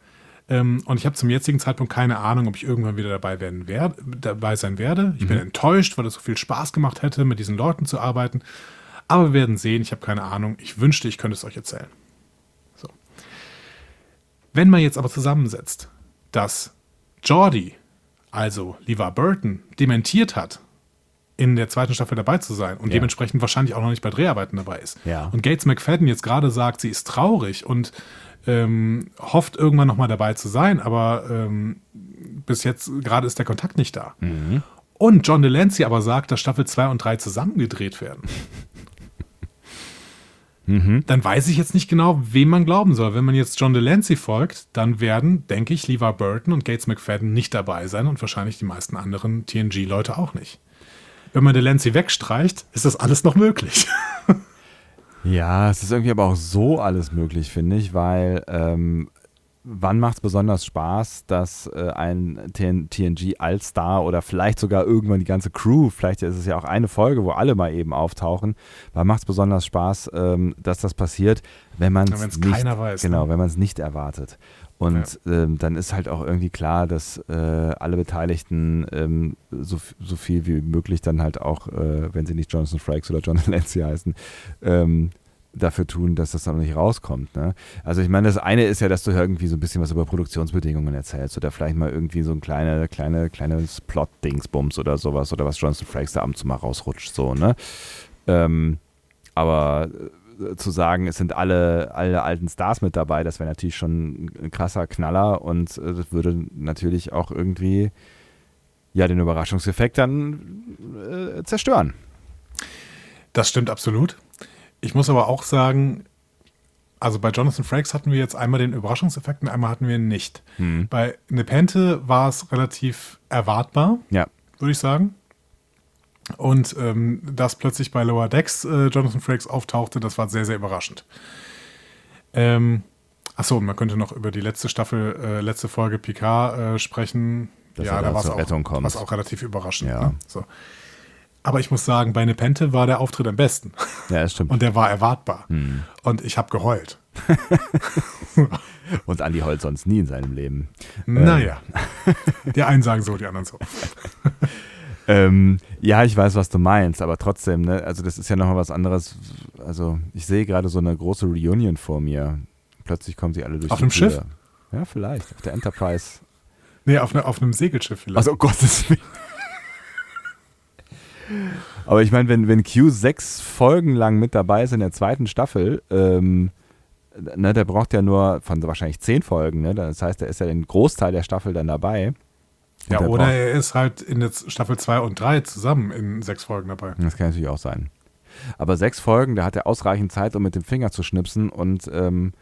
Ähm, und ich habe zum jetzigen Zeitpunkt keine Ahnung, ob ich irgendwann wieder dabei, werden wer dabei sein werde. Ich bin enttäuscht, weil es so viel Spaß gemacht hätte, mit diesen Leuten zu arbeiten. Aber wir werden sehen, ich habe keine Ahnung. Ich wünschte, ich könnte es euch erzählen. Wenn man jetzt aber zusammensetzt, dass Jordi, also LeVar Burton, dementiert hat, in der zweiten Staffel dabei zu sein und Ja. dementsprechend wahrscheinlich auch noch nicht bei Dreharbeiten dabei ist. Ja. Und Gates McFadden jetzt gerade sagt, sie ist traurig und ähm, hofft irgendwann nochmal dabei zu sein, aber ähm, bis jetzt gerade ist der Kontakt nicht da. Und John Delancey aber sagt, dass Staffel 2 und 3 zusammengedreht werden. Dann weiß ich jetzt nicht genau, wem man glauben soll. Wenn man jetzt John Delancey folgt, dann werden, denke ich, LeVar Burton und Gates McFadden nicht dabei sein und wahrscheinlich die meisten anderen TNG-Leute auch nicht. Wenn man Delancey wegstreicht, ist das alles noch möglich. Ja, es ist irgendwie aber auch so alles möglich, finde ich, weil ähm, wann macht es besonders Spaß, dass äh, ein TN TNG All-Star oder vielleicht sogar irgendwann die ganze Crew, vielleicht ist es ja auch eine Folge, wo alle mal eben auftauchen, wann macht es besonders Spaß, ähm, dass das passiert, wenn man Ja, es nicht, keiner weiß, genau, ne? wenn man es nicht erwartet. Und ähm, dann ist halt auch irgendwie klar, dass äh, alle Beteiligten ähm, so, so viel wie möglich dann halt auch, äh, wenn sie nicht Jonathan Frakes oder John Delancey heißen, ähm, dafür tun, dass das dann nicht rauskommt. Ne? Also ich meine, das eine ist ja, dass du irgendwie so ein bisschen was über Produktionsbedingungen erzählst oder vielleicht mal irgendwie so ein kleine, kleine, kleines Plot-Dingsbums oder sowas oder was Jonathan Frakes da ab und zu mal rausrutscht, so, ne? Ähm, aber äh, zu sagen, es sind alle, alle alten Stars mit dabei, das wäre natürlich schon ein krasser Knaller und äh, das würde natürlich auch irgendwie ja den Überraschungseffekt dann äh, zerstören. Das stimmt absolut. Ich muss aber auch sagen, also bei Jonathan Frakes hatten wir jetzt einmal den Überraschungseffekt und einmal hatten wir ihn nicht. Hm. Bei Nepente war es relativ erwartbar, Ja. würde ich sagen. Und ähm, dass plötzlich bei Lower Decks äh, Jonathan Frakes auftauchte, das war sehr, sehr überraschend. Ähm, achso, und man könnte noch über die letzte Staffel, äh, letzte Folge Picard äh, sprechen. Dass ja, da war es auch, auch relativ überraschend. Ja. Ne? So. Aber ich muss sagen, bei Nepente war der Auftritt am besten. Ja, das stimmt. Und der war erwartbar. Hm. Und ich habe geheult. Und Andi heult sonst nie in seinem Leben. Naja. Die einen sagen so, die anderen so. Ähm, ja, ich weiß, was du meinst, aber trotzdem, ne, also das ist ja nochmal was anderes. Also ich sehe gerade so eine große Reunion vor mir. Plötzlich kommen sie alle durch Auf Tür. Schiff? Ja, vielleicht. Auf der Enterprise. Nee, auf, ne, auf einem Segelschiff vielleicht. Also, um Gottes Willen. Aber ich meine, wenn, wenn Q sechs Folgen lang mit dabei ist in der zweiten Staffel, ähm, ne, der braucht ja nur von wahrscheinlich zehn Folgen, ne? Das heißt, er ist ja den Großteil der Staffel dann dabei. Ja, der oder braucht- er ist halt in der Staffel 2 und 3 zusammen in sechs Folgen dabei. Das kann natürlich auch sein. Aber sechs Folgen, da hat er ausreichend Zeit, um mit dem Finger zu schnipsen und ähm,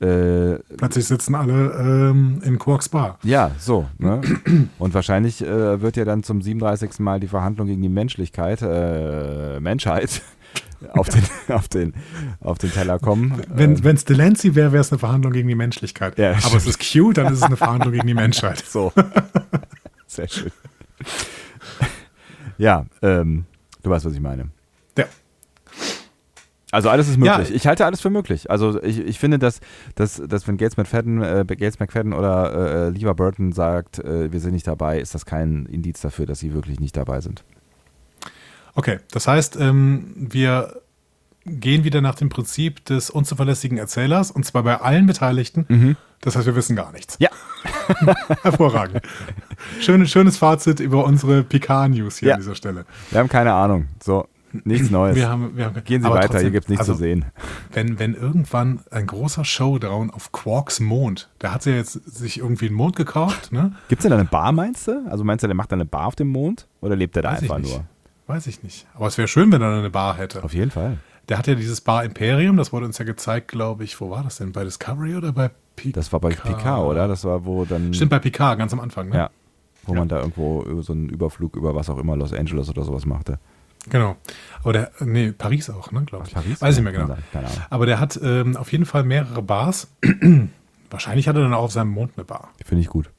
äh, Plötzlich sitzen alle ähm, in Quarks Bar. ja, so. Ne? Und wahrscheinlich äh, wird ja dann zum 37. Mal die Verhandlung gegen die Menschlichkeit, äh, Menschheit, auf den, auf, den, auf den Teller kommen. Wenn Ähm, es Delancey wäre, wäre es eine Verhandlung gegen die Menschlichkeit. Ja, Aber es ist Q, dann ist es eine Verhandlung gegen die Menschheit. so. Sehr schön. ja, ähm, du weißt, was ich meine. Also alles ist möglich. Ja. ich halte alles für möglich. Also ich, ich finde, dass, dass, dass wenn Gates McFadden, äh, Gates McFadden oder äh, Lever Burton sagt, äh, wir sind nicht dabei, ist das kein Indiz dafür, dass sie wirklich nicht dabei sind. Okay, das heißt, ähm, wir gehen wieder nach dem Prinzip des unzuverlässigen Erzählers und zwar bei allen Beteiligten. Das heißt, wir wissen gar nichts. Ja. Hervorragend. Schönes, schönes Fazit über unsere Picard-News hier Ja. an dieser Stelle. Wir haben keine Ahnung. So, nichts Neues. Wir haben, wir haben, Gehen Sie weiter, trotzdem, hier gibt es nichts also, zu sehen. Wenn, wenn irgendwann ein großer Showdown auf Quarks Mond, der hat ja jetzt sich irgendwie einen Mond gekauft, ne? Gibt es denn da eine Bar, meinst du? Also meinst du, der macht da eine Bar auf dem Mond? Oder lebt er da Weiß einfach nur? Weiß ich nicht. Aber es wäre schön, wenn er eine Bar hätte. Auf jeden Fall. Der hat ja dieses Bar Imperium, das wurde uns ja gezeigt, glaube ich, wo war das denn? Bei Discovery oder bei Picard? Das war bei Picard, oder? Das war, wo dann. Stimmt, bei Picard, ganz am Anfang, ne? Ja. Wo Ja. man da irgendwo so einen Überflug über was auch immer, Los Angeles oder sowas machte. Genau. Aber der, nee, Paris auch, ne, glaube ich. Paris? Weiß ich nicht mehr genau. Keine Ahnung. Aber der hat ähm, auf jeden Fall mehrere Bars. Wahrscheinlich hat er dann auch auf seinem Mond eine Bar. Finde ich gut.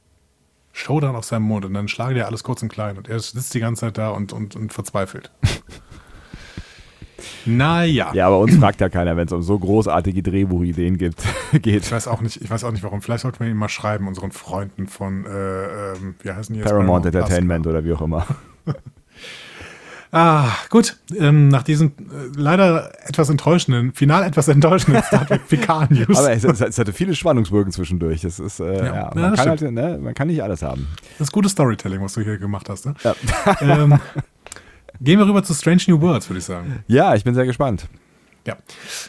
Showdown auf seinem Mond und dann schlagen die alles kurz und klein und er sitzt die ganze Zeit da und, und, und verzweifelt. naja. Ja, aber uns fragt ja keiner, wenn es um so großartige Drehbuchideen gibt, Ich geht. weiß auch nicht, ich weiß auch nicht warum. Vielleicht sollten wir ihm mal schreiben, unseren Freunden von, äh, ähm, wie heißen die jetzt? Paramount. Entertainment oder wie auch immer. Ah, gut. Ähm, nach diesem äh, leider etwas enttäuschenden, final etwas enttäuschenden Star Trek Picard News. Aber es, es, hatte viele Spannungsbögen zwischendurch. Das ist, äh, Ja. ja. Ja, man, das kann halt, ne, man kann nicht alles haben. das ist gutes Storytelling, was du hier gemacht hast. Ne? Ja. ähm, gehen wir rüber zu Strange New Worlds, würde ich sagen. Ja, ich bin sehr gespannt. Ja.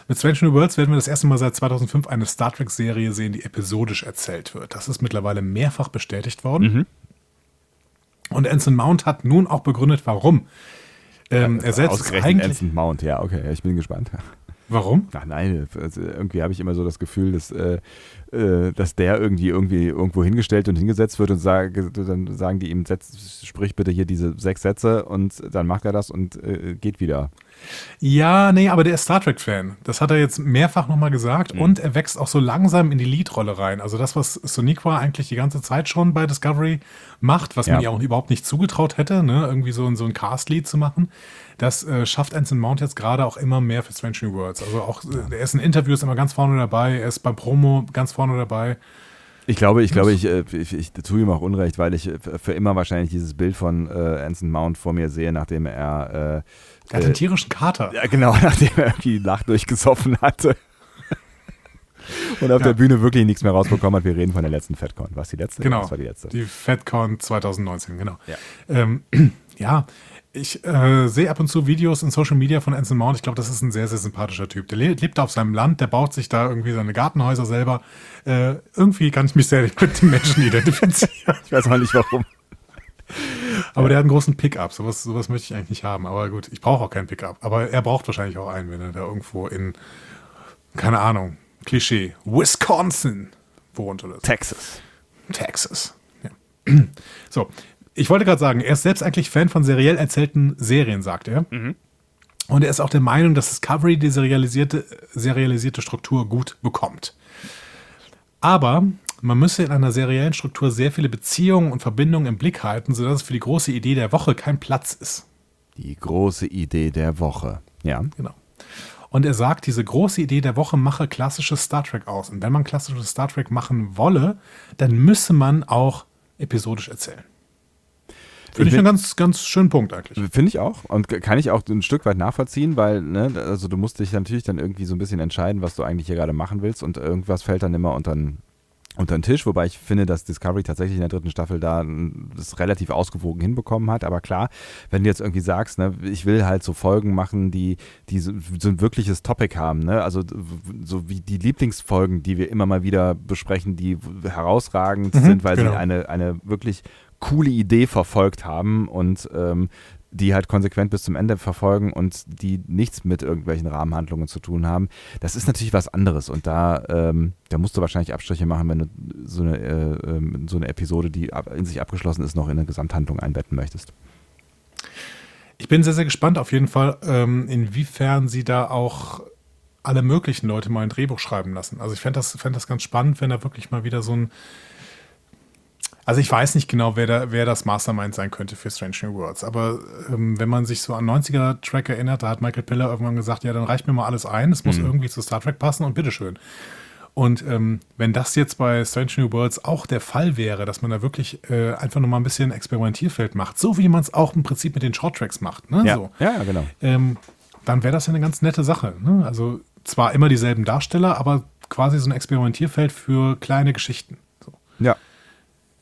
Mit Strange New Worlds werden wir das erste Mal seit 2005 eine Star Trek-Serie sehen, die episodisch erzählt wird. Das ist mittlerweile mehrfach bestätigt worden. Mhm. Und Anson Mount hat nun auch begründet, warum. Ähm, er setzt Ausgerechnet eigentlich. Anson Mount, ja, okay, ich bin gespannt. Warum? Ach nein, also irgendwie habe ich immer so das Gefühl, dass, äh, äh, dass der irgendwie, irgendwie irgendwo hingestellt und hingesetzt wird und sage, dann sagen die ihm, setz, sprich bitte hier diese sechs Sätze und dann macht er das und äh, geht wieder. Ja, nee, aber der ist Star Trek-Fan. Das hat er jetzt mehrfach nochmal gesagt und er wächst auch so langsam in die Lead-Rolle rein. Also das, was Soniqua eigentlich die ganze Zeit schon bei Discovery macht, was man Ja. ihr auch überhaupt nicht zugetraut hätte, ne? irgendwie so, ein- so ein Cast-Lead zu machen, das äh, schafft Anson Mount jetzt gerade auch immer mehr für Strange New Worlds. Also auch, äh, er ist in Interviews immer ganz vorne dabei, er ist beim Promo ganz vorne dabei. Ich glaube, ich glaube, ich, äh, ich, ich tue ihm auch Unrecht, weil ich äh, für immer wahrscheinlich dieses Bild von äh, Anson Mount vor mir sehe, nachdem er, Er hat äh, einen tierischen Kater. ja genau, nachdem er irgendwie die Nacht durchgesoffen hatte. Und auf Ja. der Bühne wirklich nichts mehr rausbekommen hat. Wir reden von der letzten FedCon. Was die letzte? Genau. Das war die letzte. Die FedCon 2019, genau. Ja. Ähm, ja, ich äh, sehe ab und zu Videos in Social Media von Anson Mount. Ich glaube, das ist ein sehr, sehr sympathischer Typ. Der le lebt auf seinem Land, der baut sich da irgendwie seine Gartenhäuser selber. Äh, irgendwie kann ich mich sehr mit den Menschen identifizieren. Ich weiß auch nicht warum. Aber der hat einen großen Pickup. Sowas, sowas möchte ich eigentlich nicht haben. Aber gut, ich brauche auch keinen Pickup. Aber er braucht wahrscheinlich auch einen, wenn er da irgendwo in, keine Ahnung, Klischee, Wisconsin wohnt oder so. Texas. Texas. Ja. So, ich wollte gerade sagen, er ist selbst eigentlich Fan von seriell erzählten Serien, sagt er. Und er ist auch der Meinung, dass Discovery die serialisierte, serialisierte Struktur gut bekommt. Aber man müsse in einer seriellen Struktur sehr viele Beziehungen und Verbindungen im Blick halten, sodass es für die große Idee der Woche kein Platz ist. Die große Idee der Woche. Ja. Genau. Und er sagt, diese große Idee der Woche mache klassisches Star Trek aus. Und wenn man klassisches Star Trek machen wolle, dann müsse man auch episodisch erzählen. Finde ich einen ganz, ganz schönen Punkt eigentlich. Finde ich auch und kann ich auch ein Stück weit nachvollziehen, weil, ne, also du musst dich natürlich dann irgendwie so ein bisschen entscheiden, was du eigentlich hier gerade machen willst und irgendwas fällt dann immer unter den, unter den Tisch, wobei ich finde, dass Discovery tatsächlich in der dritten Staffel da das relativ ausgewogen hinbekommen hat, aber klar, wenn du jetzt irgendwie sagst, ne, ich will halt so Folgen machen, die, die so, so ein wirkliches Topic haben, ne, also so wie die Lieblingsfolgen, die wir immer mal wieder besprechen, die herausragend Mhm, sind, weil genau. sie eine, eine wirklich coole Idee verfolgt haben. Und ähm, die halt konsequent bis zum Ende verfolgen und die nichts mit irgendwelchen Rahmenhandlungen zu tun haben. Das ist natürlich was anderes und da, ähm, da musst du wahrscheinlich Abstriche machen, wenn du so eine, äh, ähm, so eine Episode, die in sich abgeschlossen ist, noch in eine Gesamthandlung einbetten möchtest. Ich bin sehr, sehr gespannt auf jeden Fall, ähm, inwiefern sie da auch alle möglichen Leute mal ein Drehbuch schreiben lassen. Also ich fände das, fänd das ganz spannend, wenn da wirklich mal wieder so ein also ich weiß nicht genau, wer, da, wer das Mastermind sein könnte für Strange New Worlds, aber ähm, wenn man sich so an 90er-Track erinnert, da hat Michael Piller irgendwann gesagt, ja, dann reicht mir mal alles ein, es muss irgendwie zu Star Trek passen und bitteschön. Und ähm, wenn das jetzt bei Strange New Worlds auch der Fall wäre, dass man da wirklich äh, einfach nochmal ein bisschen Experimentierfeld macht, so wie man es auch im Prinzip mit den Shorttracks macht, ne? Ja, So ja, ja, genau. ähm, dann wäre das ja eine ganz nette Sache. Ne? Also zwar immer dieselben Darsteller, aber quasi so ein Experimentierfeld für kleine Geschichten. So. Ja,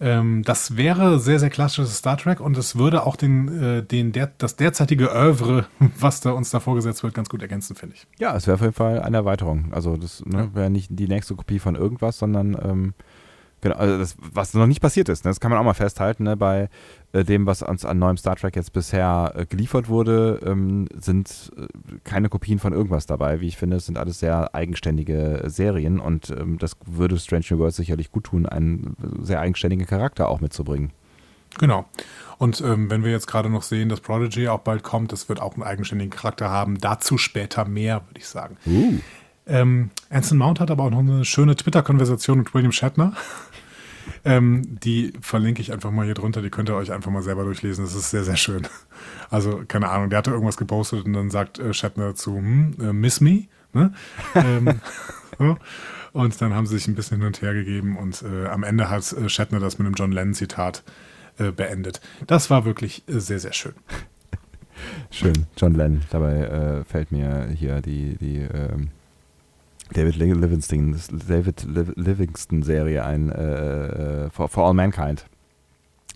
Ähm, das wäre sehr, sehr klassisches Star Trek und es würde auch den, äh, den der, das derzeitige Oeuvre, was da uns da vorgesetzt wird, ganz gut ergänzen, finde ich. ja, es wäre auf jeden Fall eine Erweiterung. Also das ne, wäre nicht die nächste Kopie von irgendwas, sondern ähm, genau, also das, was noch nicht passiert ist. Ne, das kann man auch mal festhalten. Ne, bei äh, dem, was uns an neuem Star Trek jetzt bisher äh, geliefert wurde, ähm, sind äh, keine Kopien von irgendwas dabei. Wie ich finde, es sind alles sehr eigenständige Serien und ähm, das würde Strange New Worlds sicherlich gut tun, einen sehr eigenständigen Charakter auch mitzubringen. Genau. Und ähm, wenn wir jetzt gerade noch sehen, dass Prodigy auch bald kommt, das wird auch einen eigenständigen Charakter haben. Dazu später mehr, würde ich sagen. Uh. Ähm, Anson Mount hat aber auch noch eine schöne Twitter-Konversation mit William Shatner. ähm, die verlinke ich einfach mal hier drunter. Die könnt ihr euch einfach mal selber durchlesen. Das ist sehr, sehr schön. Also, keine Ahnung, der hatte irgendwas gepostet und dann sagt äh, Shatner zu, hm, äh, miss me? Ne? ähm, so. Und dann haben sie sich ein bisschen hin und her gegeben und äh, am Ende hat äh, Shatner das mit einem John Lennon-Zitat äh, beendet. Das war wirklich äh, sehr, sehr schön. Schön, John Lennon. Dabei äh, fällt mir hier die, die ähm, David Livingston, David Livingston Serie ein, äh, äh, for, for, All Mankind,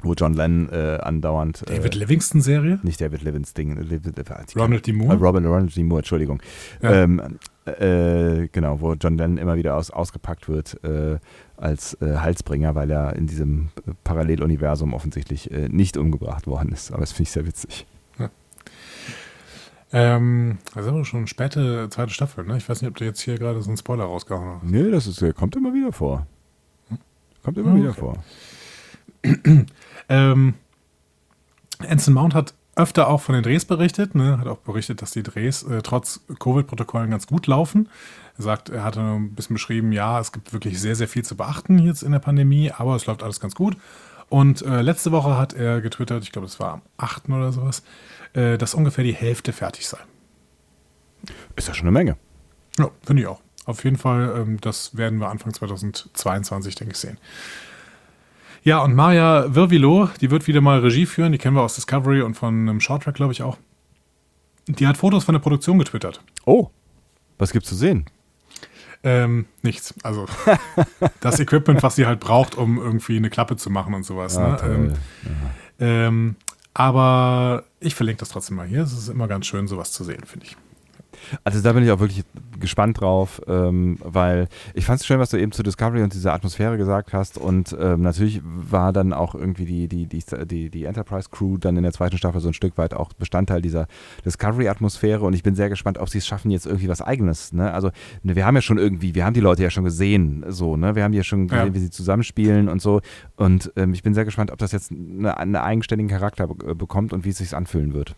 wo John Lennon äh, andauernd. Äh, David Livingston Serie? Nicht David Livingston. Ronald D. Moore? Robin, Ronald D. Moore, Entschuldigung. Ja. Ähm, äh, genau, wo John Lennon immer wieder aus, ausgepackt wird äh, als Halsbringer, weil er in diesem Paralleluniversum offensichtlich nicht umgebracht worden ist. Aber das finde ich sehr witzig. Ähm, das ist aber schon eine späte zweite Staffel, ne? Ich weiß nicht, ob du jetzt hier gerade so einen Spoiler rausgehauen hast. Nee, das ist, kommt immer wieder vor. Kommt immer oh, wieder vor. ähm, Anson Mount hat öfter auch von den Drehs berichtet, ne? hat auch berichtet, dass die Drehs äh, trotz Covid-Protokollen ganz gut laufen. Er sagt, er hatte ein bisschen beschrieben, ja, es gibt wirklich sehr, sehr viel zu beachten jetzt in der Pandemie, aber es läuft alles ganz gut. Und äh, letzte Woche hat er getwittert, ich glaube, es war am 8. oder sowas, äh, dass ungefähr die Hälfte fertig sei. Ist ja schon eine Menge. Ja, finde ich auch. Auf jeden Fall, ähm, das werden wir Anfang 2022, denke ich, sehen. Ja, und Maja Virvilo, die wird wieder mal Regie führen, die kennen wir aus Discovery und von einem Shorttrack, glaube ich auch. Die hat Fotos von der Produktion getwittert. Oh, was gibt's zu sehen? Ähm, nichts. Also das Equipment, was sie halt braucht, um irgendwie eine Klappe zu machen und sowas. Ja, ne? ähm, ähm, aber ich verlinke das trotzdem mal hier. Es ist immer ganz schön, sowas zu sehen, finde ich. Also da bin ich auch wirklich gespannt drauf, ähm, weil ich fand es schön, was du eben zu Discovery und dieser Atmosphäre gesagt hast. Und ähm, natürlich war dann auch irgendwie die, die, die, die, die Enterprise Crew dann in der zweiten Staffel so ein Stück weit auch Bestandteil dieser Discovery-Atmosphäre. Und ich bin sehr gespannt, ob sie es schaffen, jetzt irgendwie was Eigenes. Ne? Also ne, wir haben ja schon irgendwie, wir haben die Leute ja schon gesehen, so, ne? Wir haben ja schon gesehen, ja. wie sie zusammenspielen und so. Und ähm, ich bin sehr gespannt, ob das jetzt eine, einen eigenständigen Charakter bekommt und wie es sich anfühlen wird.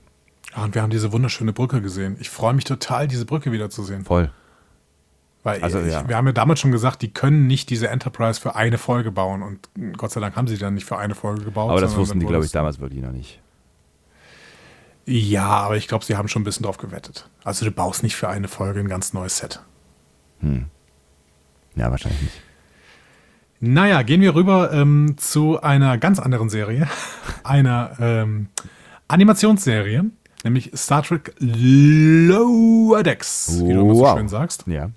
Ja, und wir haben diese wunderschöne Brücke gesehen. Ich freue mich total, diese Brücke wiederzusehen. Voll. Weil also, ich, ja. wir haben ja damals schon gesagt, die können nicht diese Enterprise für eine Folge bauen. Und Gott sei Dank haben sie dann nicht für eine Folge gebaut. Aber das wussten die, glaube ich, damals wirklich noch nicht. Ja, aber ich glaube, sie haben schon ein bisschen drauf gewettet. Also du baust nicht für eine Folge ein ganz neues Set. Hm. Ja, wahrscheinlich nicht. Naja, gehen wir rüber ähm, zu einer ganz anderen Serie. einer ähm, Animationsserie nämlich Star Trek Lower Decks, wie du immer so schön sagst. Ja.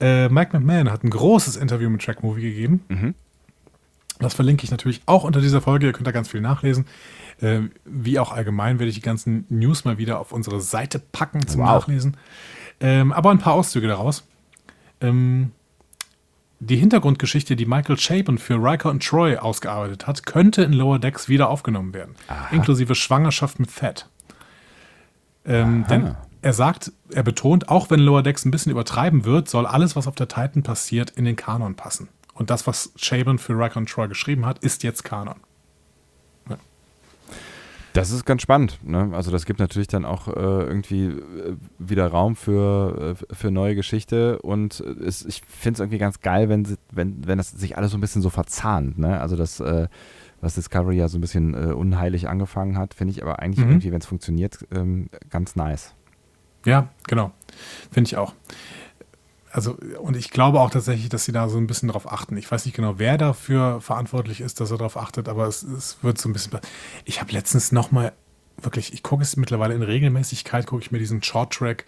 Äh, Mike McMahon hat ein großes Interview mit Track Movie gegeben. Mhm. Das verlinke ich natürlich auch unter dieser Folge. Ihr könnt da ganz viel nachlesen. Äh, wie auch allgemein werde ich die ganzen News mal wieder auf unsere Seite packen zum wow. Nachlesen. Ähm, aber ein paar Auszüge daraus. Ähm, die Hintergrundgeschichte, die Michael Chabon für Riker und Troy ausgearbeitet hat, könnte in Lower Decks wieder aufgenommen werden. Aha. Inklusive Schwangerschaft mit Fett. Ähm, denn er sagt, er betont, auch wenn Lower Decks ein bisschen übertreiben wird, soll alles, was auf der Titan passiert, in den Kanon passen. Und das, was Chabon für Riker Troy geschrieben hat, ist jetzt Kanon. Ja. Das ist ganz spannend. Ne? Also das gibt natürlich dann auch äh, irgendwie äh, wieder Raum für, äh, für neue Geschichte und es, ich finde es irgendwie ganz geil, wenn, wenn, wenn das sich alles so ein bisschen so verzahnt. Ne? Also das äh, was Discovery ja so ein bisschen äh, unheilig angefangen hat, finde ich aber eigentlich mhm. irgendwie, wenn es funktioniert, ähm, ganz nice. Ja, genau. Finde ich auch. Also, und ich glaube auch tatsächlich, dass sie da so ein bisschen drauf achten. Ich weiß nicht genau, wer dafür verantwortlich ist, dass er darauf achtet, aber es, es wird so ein bisschen. Ich habe letztens nochmal, wirklich, ich gucke es mittlerweile in Regelmäßigkeit, gucke ich mir diesen Short Track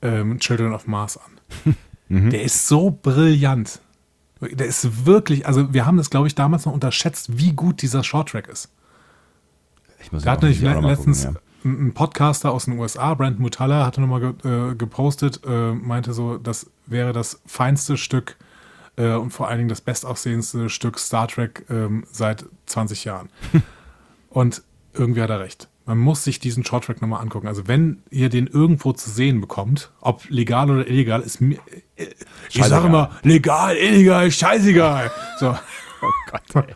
ähm, Children of Mars an. mhm. Der ist so brillant. Der ist wirklich, also wir haben das, glaube ich, damals noch unterschätzt, wie gut dieser Shorttrack ist. Ich muss da hat nämlich letztens gucken, ja. ein Podcaster aus den USA, Brent Mutalla, hatte nochmal ge, äh, gepostet, äh, meinte so, das wäre das feinste Stück äh, und vor allen Dingen das bestaussehendste Stück Star Trek ähm, seit 20 Jahren. und irgendwie hat er recht. Man muss sich diesen Shorttrack nochmal angucken. Also wenn ihr den irgendwo zu sehen bekommt, ob legal oder illegal, ist mir. Äh, ich sage immer, legal, illegal, scheißegal. So. Oh Gott. Ey.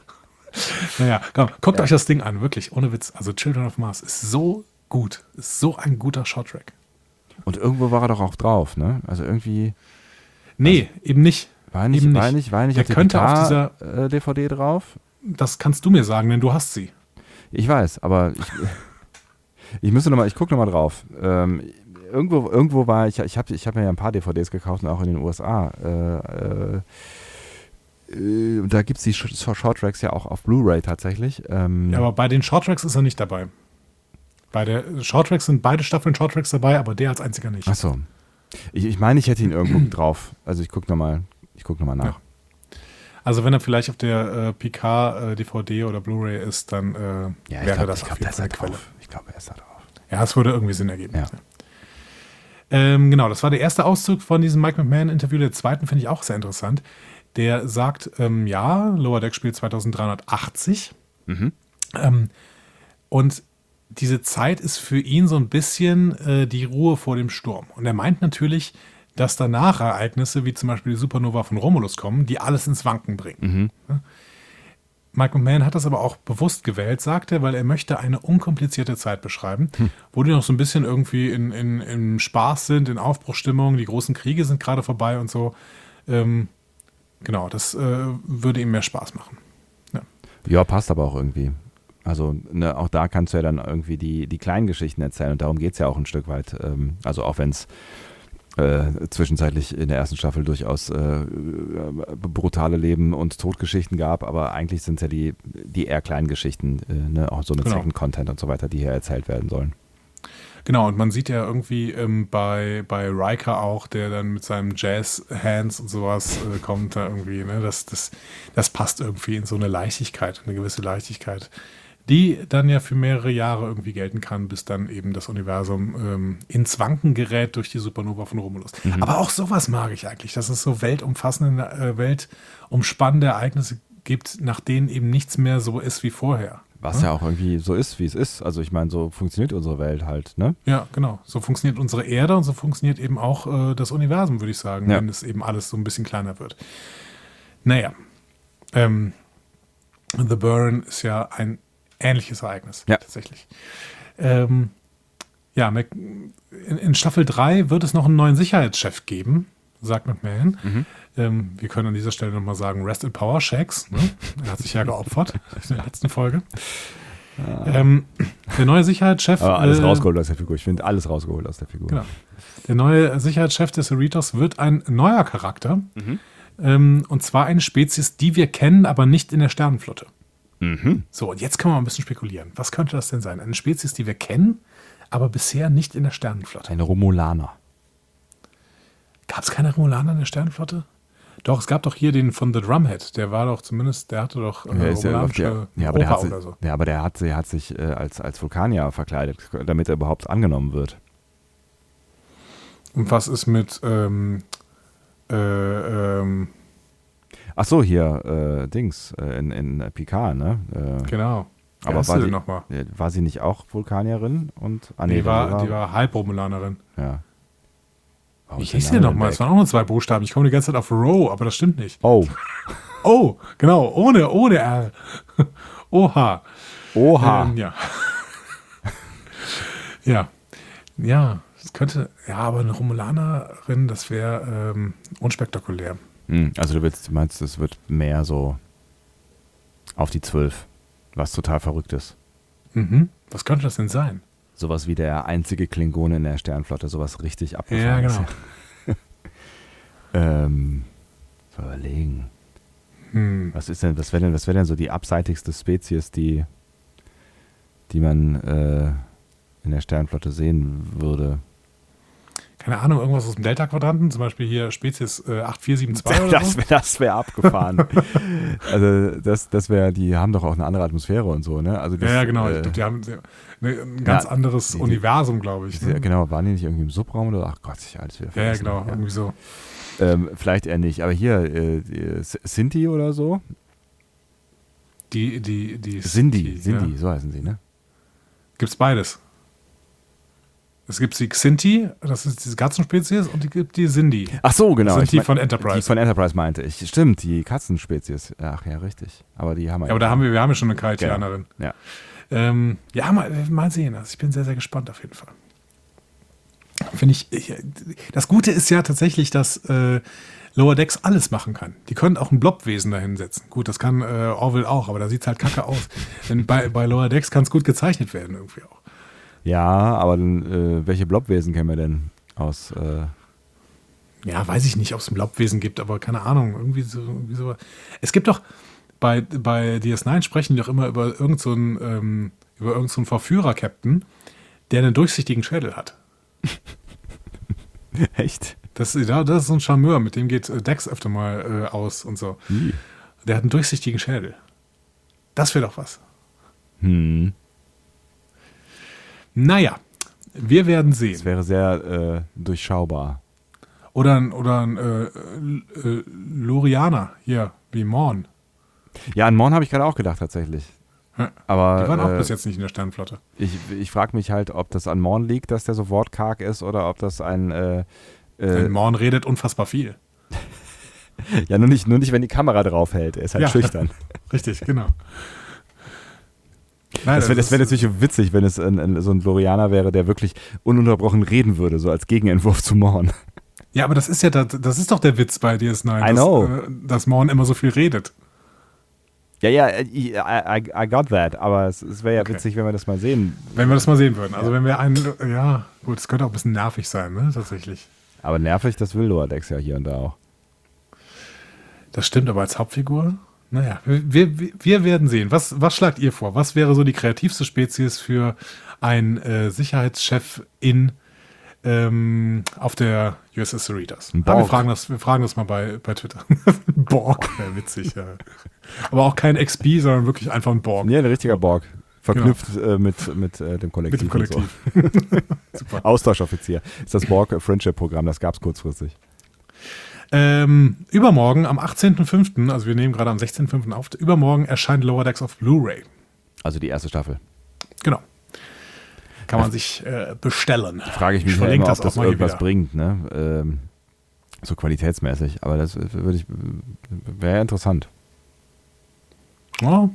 naja, komm, guckt ja. euch das Ding an, wirklich, ohne Witz. Also Children of Mars ist so gut, ist so ein guter Shorttrack. Und irgendwo war er doch auch drauf, ne? Also irgendwie. Nee, also, eben nicht. War nicht, eben war nicht, war nicht Der könnte auf dieser äh, DVD drauf? Das kannst du mir sagen, denn du hast sie. Ich weiß, aber ich, ich müsste noch mal, ich gucke nochmal drauf. Ähm, irgendwo, irgendwo war ich, ich habe ich hab mir ja ein paar DVDs gekauft, auch in den USA. Äh, äh, da gibt es die Shorttracks ja auch auf Blu-ray tatsächlich. Ähm, ja, aber bei den Shorttracks ist er nicht dabei. Bei der Shorttracks sind beide Staffeln Shorttracks dabei, aber der als einziger nicht. Achso. Ich, ich meine, ich hätte ihn irgendwo drauf. Also ich gucke nochmal guck noch nach. Ja. Also wenn er vielleicht auf der äh, PK äh, DVD oder Blu-ray ist, dann äh, ja, wäre glaub, das ich auf jeden Fall Quelle. Ich glaube, er ist da drauf. Ja, es würde irgendwie Sinn ergeben. Ja. Ähm, genau, das war der erste Auszug von diesem Mike McMahon-Interview. Der zweiten finde ich auch sehr interessant. Der sagt, ähm, ja, Lower Deck spielt 2380. Mhm. Ähm, und diese Zeit ist für ihn so ein bisschen äh, die Ruhe vor dem Sturm. Und er meint natürlich, dass danach Ereignisse wie zum Beispiel die Supernova von Romulus kommen, die alles ins Wanken bringen. Mhm. Michael Mann hat das aber auch bewusst gewählt, sagt er, weil er möchte eine unkomplizierte Zeit beschreiben, hm. wo die noch so ein bisschen irgendwie in, in, in Spaß sind, in Aufbruchstimmung, die großen Kriege sind gerade vorbei und so. Ähm, genau, das äh, würde ihm mehr Spaß machen. Ja. ja, passt aber auch irgendwie. Also ne, auch da kannst du ja dann irgendwie die, die kleinen Geschichten erzählen und darum geht es ja auch ein Stück weit. Ähm, also auch wenn es äh, zwischenzeitlich in der ersten Staffel durchaus äh, brutale Leben- und Todgeschichten gab, aber eigentlich sind es ja die, die eher kleinen Geschichten, äh, ne? auch so mit genau. Second Content und so weiter, die hier erzählt werden sollen. Genau, und man sieht ja irgendwie ähm, bei, bei Riker auch, der dann mit seinem Jazz-Hands und sowas äh, kommt, da irgendwie, ne? das, das, das passt irgendwie in so eine Leichtigkeit, eine gewisse Leichtigkeit die dann ja für mehrere Jahre irgendwie gelten kann, bis dann eben das Universum ähm, ins Wanken gerät durch die Supernova von Romulus. Mhm. Aber auch sowas mag ich eigentlich, dass es so weltumfassende, äh, weltumspannende Ereignisse gibt, nach denen eben nichts mehr so ist wie vorher. Was ja? ja auch irgendwie so ist, wie es ist. Also ich meine, so funktioniert unsere Welt halt, ne? Ja, genau. So funktioniert unsere Erde und so funktioniert eben auch äh, das Universum, würde ich sagen, ja. wenn es eben alles so ein bisschen kleiner wird. Naja. Ähm, The Burn ist ja ein ähnliches Ereignis, ja. tatsächlich. Ähm, ja, in, in, Staffel 3 wird es noch einen neuen Sicherheitschef geben, sagt McMahon. Mhm. Ähm, wir können an dieser Stelle nochmal sagen, Rest in Power, Shax. Ne? Er hat sich ja geopfert in der letzten Folge. Ja. Ähm, der neue Sicherheitschef. Aber alles äh, rausgeholt aus der Figur. Ich finde alles rausgeholt aus der Figur. Genau. Der neue Sicherheitschef des Cerritos wird ein neuer Charakter. Mhm. Ähm, und zwar eine Spezies, die wir kennen, aber nicht in der Sternenflotte. Mhm. So, und jetzt können wir mal ein bisschen spekulieren. Was könnte das denn sein? Eine Spezies, die wir kennen, aber bisher nicht in der Sternenflotte. Eine Romulaner. Gab es keine Romulaner in der Sternenflotte? Doch, es gab doch hier den von The Drumhead. Der war doch zumindest, der hatte doch äh, ja, der, ja, aber der hat, so. ja, aber der hat, der hat sich äh, als, als Vulkanier verkleidet, damit er überhaupt angenommen wird. Und was ist mit ähm, äh, ähm, Ach so, hier, äh, Dings, äh, in, in Picard, ne? Äh, genau. Aber war sie, noch mal? war sie nicht auch Vulkanierin? Und, ah, nee, die, war, war, die war Halbromulanerin. Ja. Warum Wie hieß die nochmal? Es waren auch nur zwei Buchstaben. Ich komme die ganze Zeit auf Row, aber das stimmt nicht. Oh. oh, genau, ohne, ohne R. Oha. Oha. Ähm, ja. ja. Ja, das könnte, ja, aber eine Romulanerin, das wäre ähm, unspektakulär. Hm, also du willst, meinst, es wird mehr so auf die Zwölf, was total verrückt ist. Mhm. Was könnte das denn sein? Sowas wie der einzige Klingone in der Sternflotte, sowas richtig abgefahren. Ja, genau. ähm, überlegen. Hm. Was ist denn, was wäre denn, was wäre denn so die abseitigste Spezies, die, die man äh, in der Sternflotte sehen würde? Keine Ahnung, irgendwas aus dem Delta-Quadranten, zum Beispiel hier Spezies äh, 8472 oder das wäre das wär abgefahren. also das, das wäre, die haben doch auch eine andere Atmosphäre und so, ne? Also das, ja, genau, äh, ich glaube, die haben eine, ein ganz ja, anderes die, Universum, glaube ich. Ne? Genau, waren die nicht irgendwie im Subraum oder? Ach Gott, ich alles wieder vergessen. Ja, genau, ja. irgendwie so. Ähm, vielleicht eher nicht, aber hier, äh, Sinti oder so? Die, die, die. Cindy, Cindy, ja. so heißen sie, ne? Gibt's beides. Es gibt die Xinti, das ist diese Katzenspezies, und es gibt die Sindhi. Ach so, genau. Das sind Ich die mein- von Enterprise. Die von Enterprise meinte ich. Stimmt, die Katzenspezies. Ach ja, richtig. Aber die haben wir Ja, aber da haben wir, wir haben ja schon eine Genau. Kaitianerin. Ja. Ähm, ja, mal, mal sehen. Also ich bin sehr, sehr gespannt auf jeden Fall. Finde ich, ich, das Gute ist ja tatsächlich, dass äh, Lower Decks alles machen kann. Die können auch ein Blobwesen da hinsetzen. Gut, das kann äh, Orville auch, aber da sieht es halt kacke aus. Denn bei, bei Lower Decks kann es gut gezeichnet werden irgendwie auch. Ja, aber dann, äh, welche Blobwesen kennen wir denn aus? Äh, Ja, weiß ich nicht, ob es ein Blobwesen gibt, aber keine Ahnung. Irgendwie so. Irgendwie so. Es gibt doch, bei, bei DS9 sprechen die doch immer über irgendeinen so ähm, über irgend so Verführer-Captain, der einen durchsichtigen Schädel hat. echt? Das, ja, das ist so ein Charmeur, mit dem geht äh, Dex öfter mal äh, aus und so. Ih. Der hat einen durchsichtigen Schädel. Das wäre doch was. Hm. Naja, wir werden Das sehen. wäre sehr äh, durchschaubar. Oder ein, oder ein äh, äh, Lorianer hier, wie Morn. Ja, an Morn habe ich gerade auch gedacht, tatsächlich. Aber Die waren auch äh, bis jetzt nicht in der Sternflotte. ich, ich frage mich halt, ob das an Morn liegt, dass der so wortkarg ist, oder ob das ein. Äh, Denn äh, Morn redet unfassbar viel. ja, nur nicht, nur nicht, wenn die Kamera drauf hält. Er ist halt Ja. schüchtern. Richtig, genau. Nein, Das wäre das wär natürlich witzig, wenn es ein, ein, so ein Lorianer wäre, der wirklich ununterbrochen reden würde, so als Gegenentwurf zu Morn. ja, aber das ist ja das, das ist doch der Witz bei DS9, I dass, know. Äh, dass Morn immer so viel redet. Ja, ja, I, I, I got that, aber es, es wäre ja Okay. witzig, wenn wir das mal sehen. Wenn wir das mal sehen würden. Also wenn wir einen, ja, gut, es könnte auch ein bisschen nervig sein, ne, tatsächlich. Aber nervig, das will Loadex ja hier und da auch. Das stimmt, aber als Hauptfigur, naja, wir, wir, wir werden sehen. Was, was schlagt ihr vor? Was wäre so die kreativste Spezies für einen äh, Sicherheitschef in ähm, auf der USS? Ein Ja, wir, fragen das, wir fragen das mal bei, bei Twitter. Borg wäre witzig, ja. Aber auch kein XP, sondern wirklich einfach ein Borg. Ja, ein richtiger Borg. Verknüpft äh, mit, mit äh, dem Mit Kollektiv. dem und Kollektiv. So. Austauschoffizier. Ist das Borg Friendship Programm, das gab es kurzfristig. Ähm, übermorgen, am 18.05., also wir nehmen gerade am 16.05. auf, übermorgen erscheint Lower Decks auf Blu-ray. Also die erste Staffel. Genau. Kann man sich äh, bestellen. Frage ich mich Ich ja verlinke immer, das ob das hier irgendwas wieder. bringt, ne? Ähm, so qualitätsmäßig. Aber das äh, würde ich wäre interessant. Ja,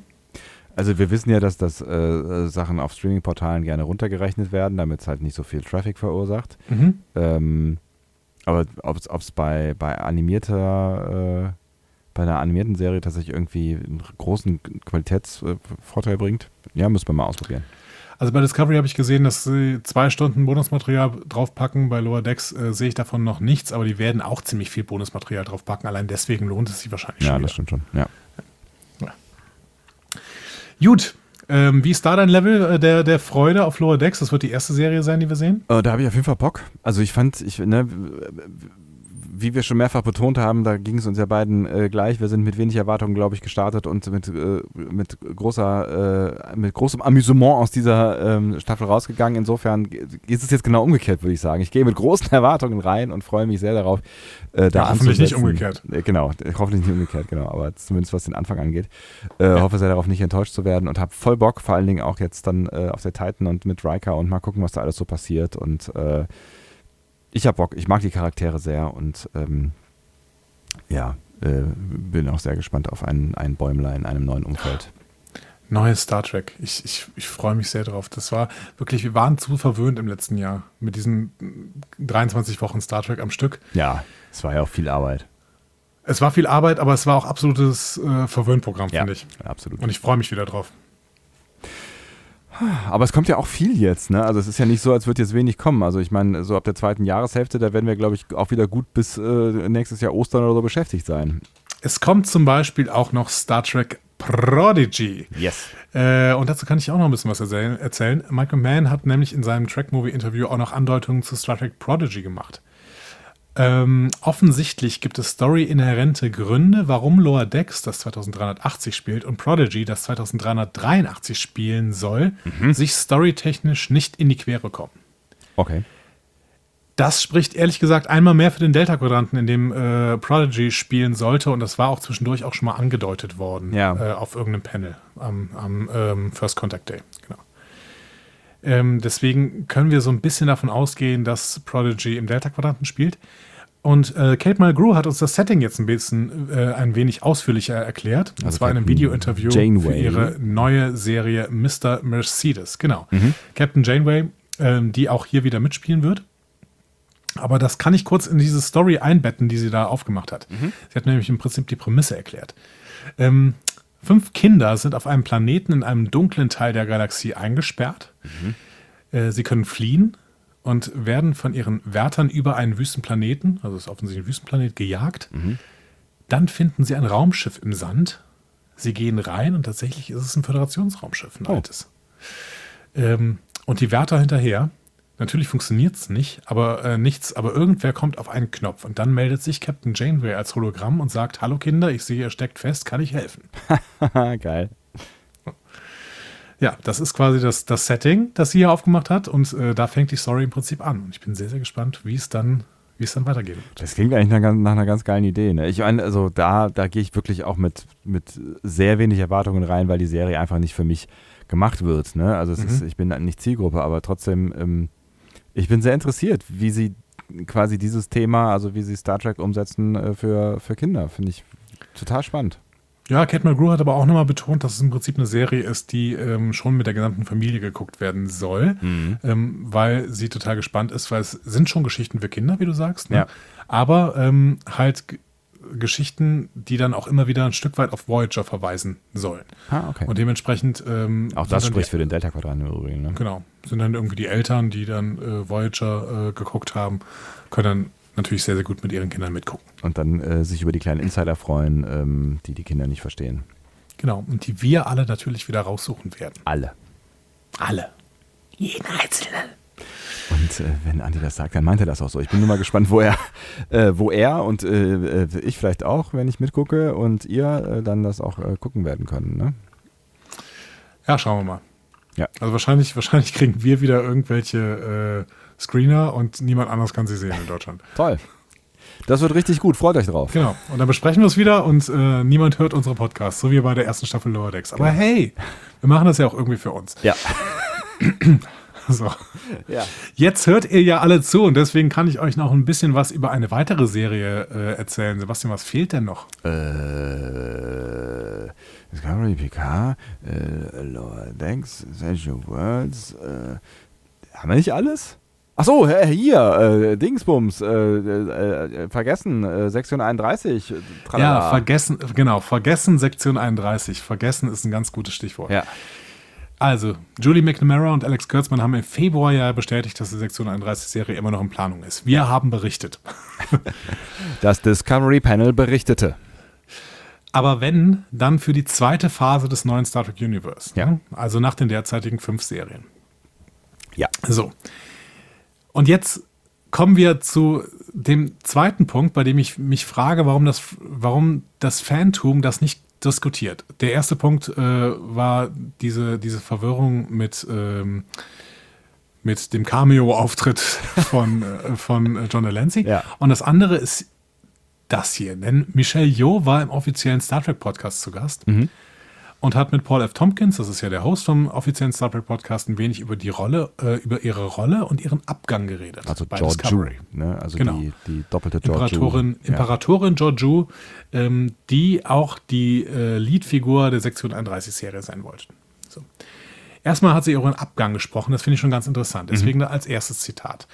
Also wir wissen ja, dass das äh, äh, Sachen auf Streaming-Portalen gerne runtergerechnet werden, damit es halt nicht so viel Traffic verursacht. mhm. Ähm, aber ob es bei, bei animierter, äh, bei einer animierten Serie tatsächlich irgendwie einen großen Qualitätsvorteil bringt, ja, müssen wir mal ausprobieren. Also bei Discovery habe ich gesehen, dass sie zwei Stunden Bonusmaterial draufpacken. Bei Lower Decks äh, sehe ich davon noch nichts, aber die werden auch ziemlich viel Bonusmaterial draufpacken. Allein deswegen lohnt es sich wahrscheinlich Ja, schon. das stimmt schon. Ja. wieder. Gut. Ähm, wie ist da dein Level äh, der, der Freude auf Lower Decks? Das wird die erste Serie sein, die wir sehen. Äh, da habe ich auf jeden Fall Bock. Also ich fand, ich, ne, wie wir schon mehrfach betont haben, da ging es uns ja beiden äh, gleich. Wir sind mit wenig Erwartungen, glaube ich, gestartet und mit, äh, mit großer, äh, mit großem Amüsement aus dieser ähm, Staffel rausgegangen. Insofern ist es jetzt genau umgekehrt, würde ich sagen. Ich gehe mit großen Erwartungen rein und freue mich sehr darauf, äh, da Ja, hoffentlich nicht umgekehrt. Äh, genau, hoffentlich nicht umgekehrt, genau. Aber zumindest was den Anfang angeht. Äh, Hoffe sehr darauf, nicht enttäuscht zu werden und habe voll Bock, vor allen Dingen auch jetzt dann auf der Titan und mit Riker und mal gucken, was da alles so passiert. Und äh, ich habe Bock, ich mag die Charaktere sehr und ähm, ja, äh, bin auch sehr gespannt auf ein, ein Bäumlein in einem neuen Umfeld. Neues Star Trek. Ich, ich, ich freue mich sehr drauf. Das war wirklich, wir waren zu verwöhnt im letzten Jahr mit diesen 23 Wochen Star Trek am Stück. Ja, es war ja auch viel Arbeit. Es war viel Arbeit, aber es war auch absolutes äh, Verwöhnprogramm, Ja, finde ich. absolut. Und ich freue mich wieder drauf. Aber es kommt ja auch viel jetzt, ne? Also es ist ja nicht so, als würde jetzt wenig kommen. Also ich meine, so ab der zweiten Jahreshälfte, da werden wir, glaube ich, auch wieder gut bis äh, nächstes Jahr Ostern oder so beschäftigt sein. Es kommt zum Beispiel auch noch Star Trek Prodigy. Yes. Äh, und dazu kann ich auch noch ein bisschen was erzählen. erzählen. Michael Mann hat nämlich in seinem Track-Movie-Interview auch noch Andeutungen zu Star Trek Prodigy gemacht. Ähm, offensichtlich gibt es story-inhärente Gründe, warum Lower Decks, das 2380 spielt, und Prodigy, das 2383 spielen soll, sich storytechnisch nicht in die Quere kommen. Okay. Das spricht ehrlich gesagt einmal mehr für den Delta-Quadranten, in dem äh, Prodigy spielen sollte. Und das war auch zwischendurch auch schon mal angedeutet worden Ja. äh, auf irgendeinem Panel am, am ähm, First Contact Day. Ähm, deswegen können wir so ein bisschen davon ausgehen, dass Prodigy im Delta-Quadranten spielt. Und äh, Kate Mulgrew hat uns das Setting jetzt ein bisschen äh, ein wenig ausführlicher erklärt. Und Also zwar in einem Video-Interview für ihre neue Serie Mr. Mercedes. Genau. Captain Janeway, ähm, die auch hier wieder mitspielen wird. Aber das kann ich kurz in diese Story einbetten, die sie da aufgemacht hat. Sie hat nämlich im Prinzip die Prämisse erklärt. Ähm, fünf Kinder sind auf einem Planeten in einem dunklen Teil der Galaxie eingesperrt. Äh, sie können fliehen und werden von ihren Wärtern über einen Wüstenplaneten, also es ist offensichtlich ein Wüstenplanet, gejagt. Dann finden sie ein Raumschiff im Sand. Sie gehen rein und tatsächlich ist es ein Föderationsraumschiff, ein Oh. altes. Ähm, und die Wärter hinterher. Natürlich funktioniert es nicht, aber äh, nichts, aber irgendwer kommt auf einen Knopf und dann meldet sich Captain Janeway als Hologramm und sagt: Hallo Kinder, ich sehe, ihr steckt fest, kann ich helfen? Geil. Ja, das ist quasi das, das Setting, das sie hier aufgemacht hat und äh, da fängt die Story im Prinzip an. Und ich bin sehr, sehr gespannt, wie es dann, wie es dann weitergehen wird. Das klingt eigentlich nach, nach einer ganz geilen Idee. Ne? Ich meine, also da, da gehe ich wirklich auch mit, mit sehr wenig Erwartungen rein, weil die Serie einfach nicht für mich gemacht wird. Ne? Also es ist, ich bin nicht Zielgruppe, aber trotzdem, ähm, ich bin sehr interessiert, wie sie quasi dieses Thema, also wie sie Star Trek umsetzen äh, für, für Kinder. Finde ich total spannend. Ja, Kate Mulgrew hat aber auch nochmal betont, dass es im Prinzip eine Serie ist, die ähm, schon mit der gesamten Familie geguckt werden soll, ähm, weil sie total gespannt ist, weil es sind schon Geschichten für Kinder, wie du sagst, ne? Ja. aber ähm, halt Geschichten, die dann auch immer wieder ein Stück weit auf Voyager verweisen sollen. Ah, okay. Und dementsprechend ähm, auch das spricht die, für den Delta-Quadranten im Übrigen. Ne? Genau, sind dann irgendwie die Eltern, die dann äh, Voyager äh, geguckt haben, können dann natürlich sehr, sehr gut mit ihren Kindern mitgucken. Und dann äh, sich über die kleinen Insider freuen, ähm, die die Kinder nicht verstehen. Genau, und die wir alle natürlich wieder raussuchen werden. Alle. Alle. Jeden Einzelnen. Und äh, wenn Andi das sagt, dann meint er das auch so. Ich bin nur mal gespannt, wo er, äh, wo er und äh, äh, ich vielleicht auch, wenn ich mitgucke und ihr äh, dann das auch äh, gucken werden können. Ne? Ja, schauen wir mal. Ja. Also wahrscheinlich, wahrscheinlich kriegen wir wieder irgendwelche Screener und niemand anders kann sie sehen in Deutschland. Toll. Das wird richtig gut. Freut euch drauf. Genau. Und dann besprechen wir es wieder und äh, niemand hört unsere Podcasts, so wie bei der ersten Staffel Lower Decks. Aber hey, wir machen das ja auch irgendwie für uns. Ja. So. ja. Jetzt hört ihr ja alle zu und deswegen kann ich euch noch ein bisschen was über eine weitere Serie äh, erzählen. Sebastian, was fehlt denn noch? Äh, Discovery PK, äh, Lower Decks, Essential Worlds. Äh, haben wir nicht alles? Ach so, äh, hier, äh, Dingsbums, äh, äh, äh, vergessen, äh, Sektion 31. äh, Ja, tralala. vergessen, genau, vergessen Sektion 31. Vergessen ist ein ganz gutes Stichwort. Ja. Also, Julie McNamara und Alex Kurtzman haben im Februar ja bestätigt, dass die Sektion 31-Serie immer noch in Planung ist. Wir haben berichtet. Das Discovery Panel berichtete. Aber wenn, dann für die zweite Phase des neuen Star Trek Universe. Ja. Ne? Also nach den derzeitigen fünf Serien. Ja. So. Und jetzt kommen wir zu dem zweiten Punkt, bei dem ich mich frage, warum das, warum das Fantum das nicht diskutiert. Der erste Punkt äh, war diese, diese Verwirrung mit, ähm, mit dem Cameo-Auftritt von, äh, von John Delancey. Ja. Und das andere ist das hier. Denn Michelle Yeoh war im offiziellen Star Trek Podcast zu Gast und hat mit Paul F. Tompkins, das ist ja der Host vom offiziellen Star Trek Podcast, ein wenig über die Rolle, äh, über ihre Rolle und ihren Abgang geredet. Also Georgiou, Discovery. ne? Also Genau. die, die doppelte Georgiou. Imperatorin, Ja. Imperatorin Georgiou, ähm, die auch die äh, Leadfigur der Sektion 31-Serie sein wollte. So. Erstmal hat sie über ihren Abgang gesprochen, das finde ich schon ganz interessant. Deswegen da als erstes Zitat.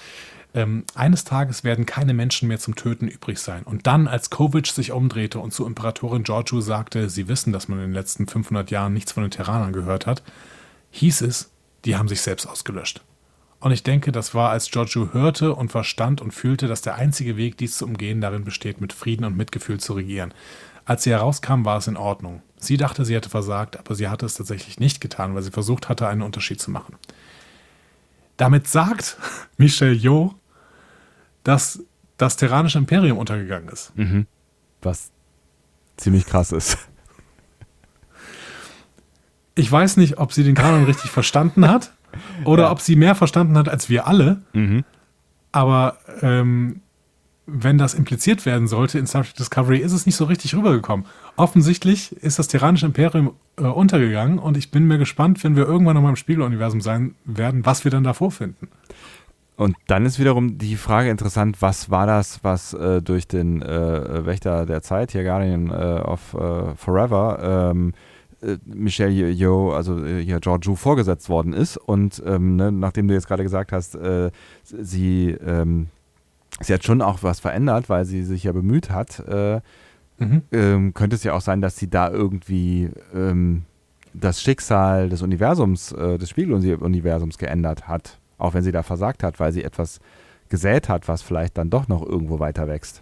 Ähm, eines Tages werden keine Menschen mehr zum Töten übrig sein. Und dann, als Kovic sich umdrehte und zu Imperatorin Georgiou sagte, sie wissen, dass man in den letzten 500 Jahren nichts von den Terranern gehört hat, hieß es, die haben sich selbst ausgelöscht. Und ich denke, das war, als Giorgio hörte und verstand und fühlte, dass der einzige Weg, dies zu umgehen, darin besteht, mit Frieden und Mitgefühl zu regieren. Als sie herauskam, war es in Ordnung. Sie dachte, sie hätte versagt, aber sie hatte es tatsächlich nicht getan, weil sie versucht hatte, einen Unterschied zu machen. Damit sagt Michel Yeoh, dass das Terranische Imperium untergegangen ist. Was ziemlich krass ist. Ich weiß nicht, ob sie den Kanon richtig verstanden hat oder Ja. ob sie mehr verstanden hat als wir alle. Mhm. Aber ähm, wenn das impliziert werden sollte in Star Trek Discovery, ist es nicht so richtig rübergekommen. Offensichtlich ist das Tyrannische Imperium äh, untergegangen und ich bin mir gespannt, wenn wir irgendwann nochmal im Spiegeluniversum sein werden, was wir dann da vorfinden. Und dann ist wiederum die Frage interessant, was war das, was äh, durch den äh, Wächter der Zeit, hier Guardian äh, of äh, Forever, ähm, äh, Michelle Yeoh, also äh, hier Georgiou vorgesetzt worden ist. Und ähm, ne, nachdem du jetzt gerade gesagt hast, sie, ähm, sie hat schon auch was verändert, weil sie sich ja bemüht hat, mhm. Ähm, könnte es ja auch sein, dass sie da irgendwie ähm, das Schicksal des Universums, des Spiegeluniversums geändert hat. Auch wenn sie da versagt hat, weil sie etwas gesät hat, was vielleicht dann doch noch irgendwo weiter wächst.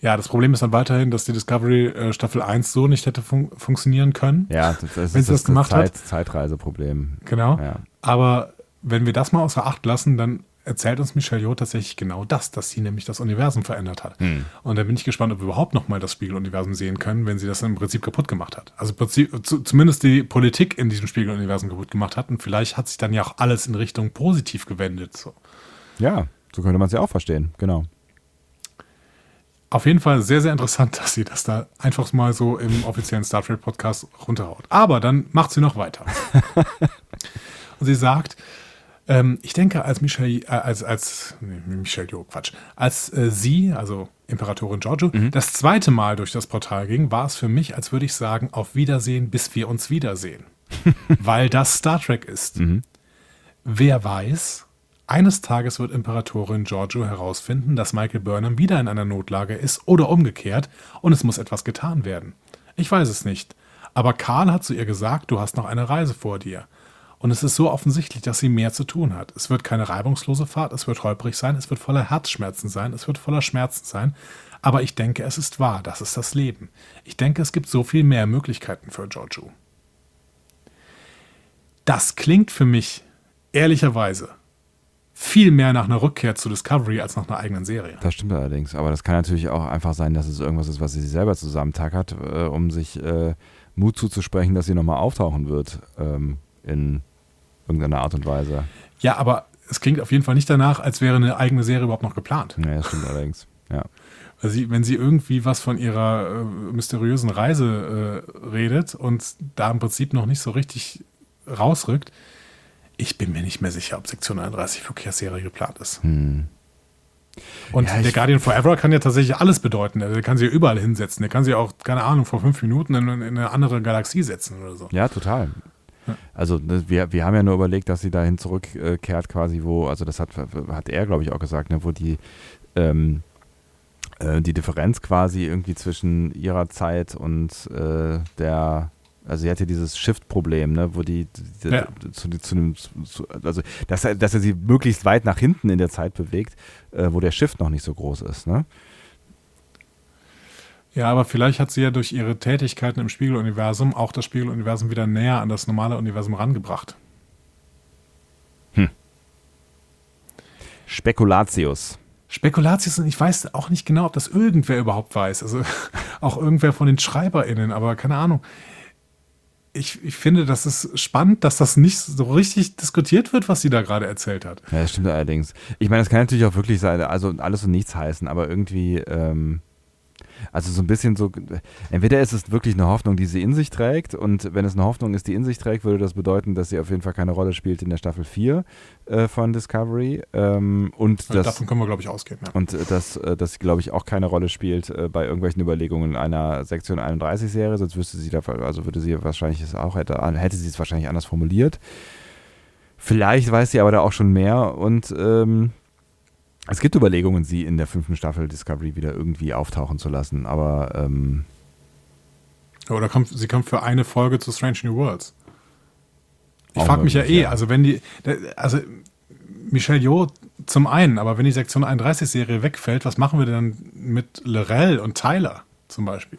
Ja, das Problem ist dann weiterhin, dass die Discovery äh, Staffel 1 so nicht hätte fun funktionieren können. Ja, das, das wenn sie das, das gemacht Zeit, hat. Zeitreiseproblem. Genau. Ja. Aber wenn wir das mal außer Acht lassen, dann erzählt uns Michelle Yeoh tatsächlich genau das, dass sie nämlich das Universum verändert hat. Hm. Und da bin ich gespannt, ob wir überhaupt noch mal das Spiegeluniversum sehen können, wenn sie das im Prinzip kaputt gemacht hat. Also Prinzip, zu, zumindest die Politik in diesem Spiegeluniversum kaputt gemacht hat. Und vielleicht hat sich dann ja auch alles in Richtung positiv gewendet. So. Ja, so könnte man es ja auch verstehen, genau. Auf jeden Fall sehr, sehr interessant, dass sie das da einfach mal so im offiziellen Star Trek Podcast runterhaut. Aber dann macht sie noch weiter. Und sie sagt, ähm, ich denke, als Michelle, äh, als, als, nee, Michelle Jo, Quatsch, als äh, sie, also Imperatorin Giorgio, mhm. das zweite Mal durch das Portal ging, war es für mich, als würde ich sagen, auf Wiedersehen, bis wir uns wiedersehen. Weil das Star Trek ist. Mhm. Wer weiß, eines Tages wird Imperatorin Giorgio herausfinden, dass Michael Burnham wieder in einer Notlage ist oder umgekehrt und es muss etwas getan werden. Ich weiß es nicht. Aber Karl hat zu ihr gesagt, du hast noch eine Reise vor dir. Und es ist so offensichtlich, dass sie mehr zu tun hat. Es wird keine reibungslose Fahrt, es wird holprig sein, es wird voller Herzschmerzen sein, es wird voller Schmerzen sein. Aber ich denke, es ist wahr, das ist das Leben. Ich denke, es gibt so viel mehr Möglichkeiten für Giorgio. Das klingt für mich, ehrlicherweise, viel mehr nach einer Rückkehr zu Discovery als nach einer eigenen Serie. Das stimmt allerdings. Aber das kann natürlich auch einfach sein, dass es irgendwas ist, was sie selber zusammentackert, äh, um sich äh, Mut zuzusprechen, dass sie nochmal auftauchen wird ähm, in irgendeiner Art und Weise. Ja, aber es klingt auf jeden Fall nicht danach, als wäre eine eigene Serie überhaupt noch geplant. Ja, das stimmt allerdings. Ja. Weil sie, wenn sie irgendwie was von ihrer äh, mysteriösen Reise äh, redet und da im Prinzip noch nicht so richtig rausrückt, ich bin mir nicht mehr sicher, ob Sektion 31 wirklich als Serie geplant ist. Hm. Und ja, der Guardian Forever kann ja tatsächlich alles bedeuten. Der kann sie ja überall hinsetzen. Der kann sie auch, keine Ahnung, vor fünf Minuten in, in eine andere Galaxie setzen oder so. Ja, total. Also ne, wir, wir haben ja nur überlegt, dass sie dahin zurückkehrt, quasi, wo, also das hat, hat er, glaube ich, auch gesagt, ne, wo die, ähm, äh, die Differenz quasi irgendwie zwischen ihrer Zeit und äh, der also sie hatte dieses Shift-Problem, ne, wo die, die ja. zu, zu, einem, zu, also dass er, dass er sie möglichst weit nach hinten in der Zeit bewegt, äh, wo der Shift noch nicht so groß ist, ne? Ja, aber vielleicht hat sie ja durch ihre Tätigkeiten im Spiegeluniversum auch das Spiegeluniversum wieder näher an das normale Universum rangebracht. Hm. Spekulatius. Spekulatius und ich weiß auch nicht genau, ob das irgendwer überhaupt weiß. Also auch irgendwer von den SchreiberInnen, aber keine Ahnung. Ich, ich finde, das ist spannend, dass das nicht so richtig diskutiert wird, was sie da gerade erzählt hat. Ja, das stimmt allerdings. Ich meine, das kann natürlich auch wirklich sein, also alles und nichts heißen, aber irgendwie, ähm, also so ein bisschen so, entweder ist es wirklich eine Hoffnung, die sie in sich trägt und wenn es eine Hoffnung ist, die in sich trägt, würde das bedeuten, dass sie auf jeden Fall keine Rolle spielt in der Staffel 4 äh, von Discovery. Ähm, und also das, davon können wir, glaube ich, ausgehen. Ja. Und äh, dass, äh, sie, glaube ich, auch keine Rolle spielt äh, bei irgendwelchen Überlegungen einer Sektion 31 Serie, sonst wüsste sie da, also würde sie wahrscheinlich es auch, hätte, hätte sie es wahrscheinlich anders formuliert. Vielleicht weiß sie aber da auch schon mehr und ähm, es gibt Überlegungen, sie in der fünften Staffel Discovery wieder irgendwie auftauchen zu lassen, aber. Ähm Oder kommt, sie kommt für eine Folge zu Strange New Worlds. Ich frage mich ja eh, ja. also wenn die. Also Michelle Jo zum einen, aber wenn die Sektion 31-Serie wegfällt, was machen wir denn mit Lorel und Tyler zum Beispiel?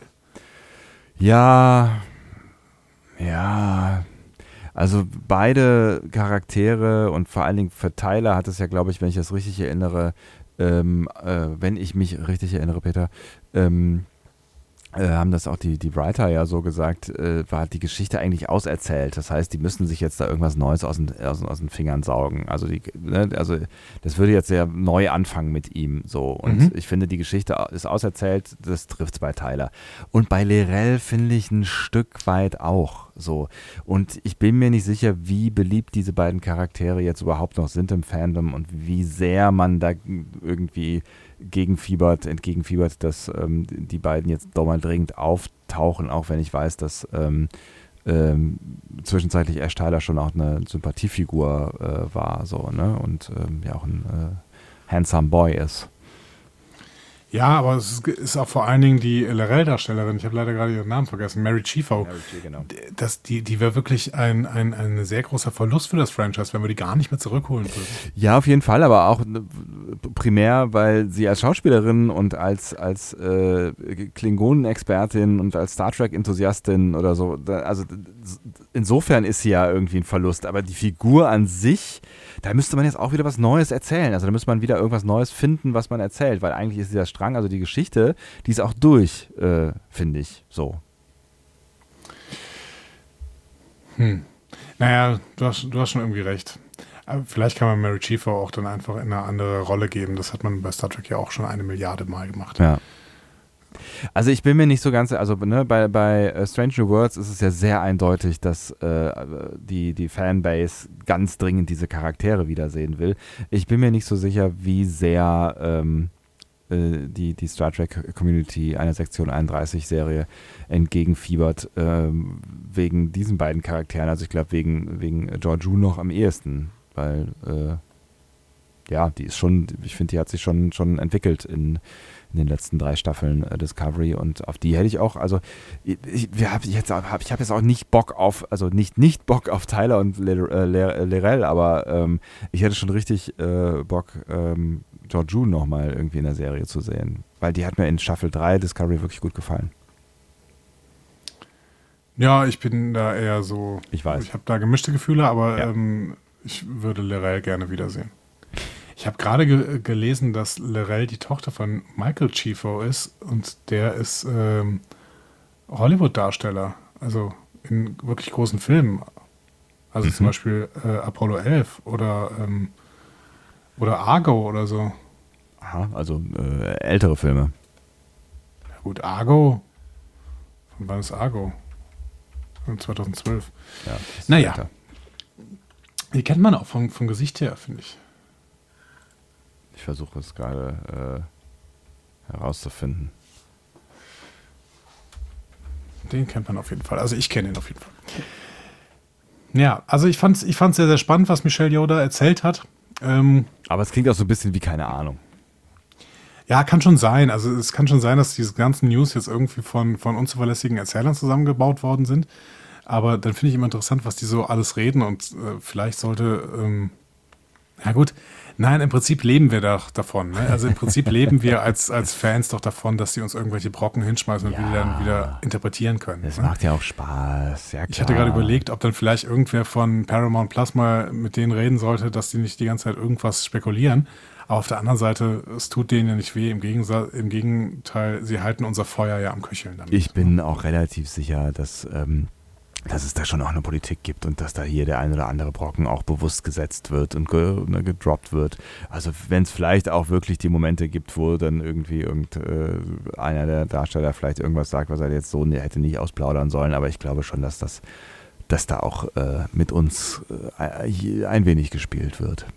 Ja, ja, also beide Charaktere und vor allen Dingen für Tyler hat es ja, glaube ich, wenn ich das richtig erinnere, ähm, äh, wenn ich mich richtig erinnere, Peter, ähm, äh, haben das auch die, die Writer ja so gesagt, äh, war die Geschichte eigentlich auserzählt. Das heißt, die müssten sich jetzt da irgendwas Neues aus den, aus, aus den Fingern saugen. Also, die, ne, also das würde jetzt sehr neu anfangen mit ihm. So. Und mhm. ich finde, die Geschichte ist auserzählt, das trifft es bei Tyler. Und bei Lerell finde ich ein Stück weit auch so. Und ich bin mir nicht sicher, wie beliebt diese beiden Charaktere jetzt überhaupt noch sind im Fandom und wie sehr man da irgendwie gegenfiebert, entgegenfiebert, dass ähm, die beiden jetzt doch mal dringend auftauchen, auch wenn ich weiß, dass ähm, ähm, zwischenzeitlich Ash Tyler schon auch eine Sympathiefigur äh, war, so, ne? Und ähm, ja auch ein äh, handsome Boy ist. Ja, aber es ist auch vor allen Dingen die Lerell-Darstellerin, ich habe leider gerade ihren Namen vergessen, Mary Chiefo. Mary G, genau. Das, die, die wäre wirklich ein, ein, ein sehr großer Verlust für das Franchise, wenn wir die gar nicht mehr zurückholen würden. Ja, auf jeden Fall, aber auch ne, primär, weil sie als Schauspielerin und als, als äh, Klingonen-Expertin und als Star Trek-Enthusiastin oder so, da, also insofern ist sie ja irgendwie ein Verlust, aber die Figur an sich da müsste man jetzt auch wieder was Neues erzählen. Also da müsste man wieder irgendwas Neues finden, was man erzählt, weil eigentlich ist dieser Strang, also die Geschichte, die ist auch durch, äh, finde ich, so. Hm. Naja, du hast, du hast schon irgendwie recht. Aber vielleicht kann man Mary Chiefo auch dann einfach in eine andere Rolle geben. Das hat man bei Star Trek ja auch schon eine Milliarde Mal gemacht. Ja. Also ich bin mir nicht so ganz, also ne, bei, bei uh, Strange New Worlds ist es ja sehr eindeutig, dass äh, die, die Fanbase ganz dringend diese Charaktere wiedersehen will. Ich bin mir nicht so sicher, wie sehr ähm, äh, die, die Star Trek Community einer Sektion 31 Serie entgegenfiebert ähm, wegen diesen beiden Charakteren. Also ich glaube wegen, wegen Georgiou noch am ehesten, weil äh, ja, die ist schon, ich finde, die hat sich schon, schon entwickelt in in den letzten drei Staffeln äh, Discovery und auf die hätte ich auch, also ich, ich habe jetzt, hab, ich hab jetzt auch nicht Bock auf, also nicht nicht Bock auf Tyler und äh, Lerell, aber ähm, ich hätte schon richtig äh, Bock, ähm, Georgiou nochmal irgendwie in der Serie zu sehen, weil die hat mir in Staffel 3 Discovery wirklich gut gefallen. Ja, ich bin da eher so. Ich weiß. Ich habe da gemischte Gefühle, aber ja. ähm, ich würde Lerell gerne wiedersehen. Ich habe gerade ge gelesen, dass Lorel die Tochter von Michael Chifo ist und der ist ähm, Hollywood-Darsteller, also in wirklich großen Filmen. Also mhm. zum Beispiel äh, Apollo 11 oder, ähm, oder Argo oder so. Aha, also äh, ältere Filme. Ja gut, Argo. Von wann ist Argo? Von 2012. Ja, naja. Älter. Die kennt man auch vom, vom Gesicht her, finde ich. Ich versuche es gerade äh, herauszufinden. Den kennt man auf jeden Fall. Also ich kenne ihn auf jeden Fall. Ja, also ich fand es ich fand's sehr, sehr spannend, was Michelle Yoda erzählt hat. Ähm, Aber es klingt auch so ein bisschen wie keine Ahnung. Ja, kann schon sein. Also es kann schon sein, dass diese ganzen News jetzt irgendwie von, von unzuverlässigen Erzählern zusammengebaut worden sind. Aber dann finde ich immer interessant, was die so alles reden und äh, vielleicht sollte, ähm, ja gut, Nein, im Prinzip leben wir doch davon. Ne? Also im Prinzip leben wir als, als Fans doch davon, dass sie uns irgendwelche Brocken hinschmeißen und ja, wir dann wieder interpretieren können. Das ne? macht ja auch Spaß. Ja, ich hatte gerade überlegt, ob dann vielleicht irgendwer von Paramount Plus mal mit denen reden sollte, dass die nicht die ganze Zeit irgendwas spekulieren. Aber auf der anderen Seite, es tut denen ja nicht weh. Im, Gegensatz, im Gegenteil, sie halten unser Feuer ja am Köcheln. Damit. Ich bin auch relativ sicher, dass ähm, dass es da schon auch eine Politik gibt und dass da hier der ein oder andere Brocken auch bewusst gesetzt wird und ge, ne, gedroppt wird. Also wenn es vielleicht auch wirklich die Momente gibt, wo dann irgendwie irgendeiner äh, der Darsteller vielleicht irgendwas sagt, was er jetzt so hätte nicht ausplaudern sollen, aber ich glaube schon, dass das dass da auch äh, mit uns äh, ein wenig gespielt wird.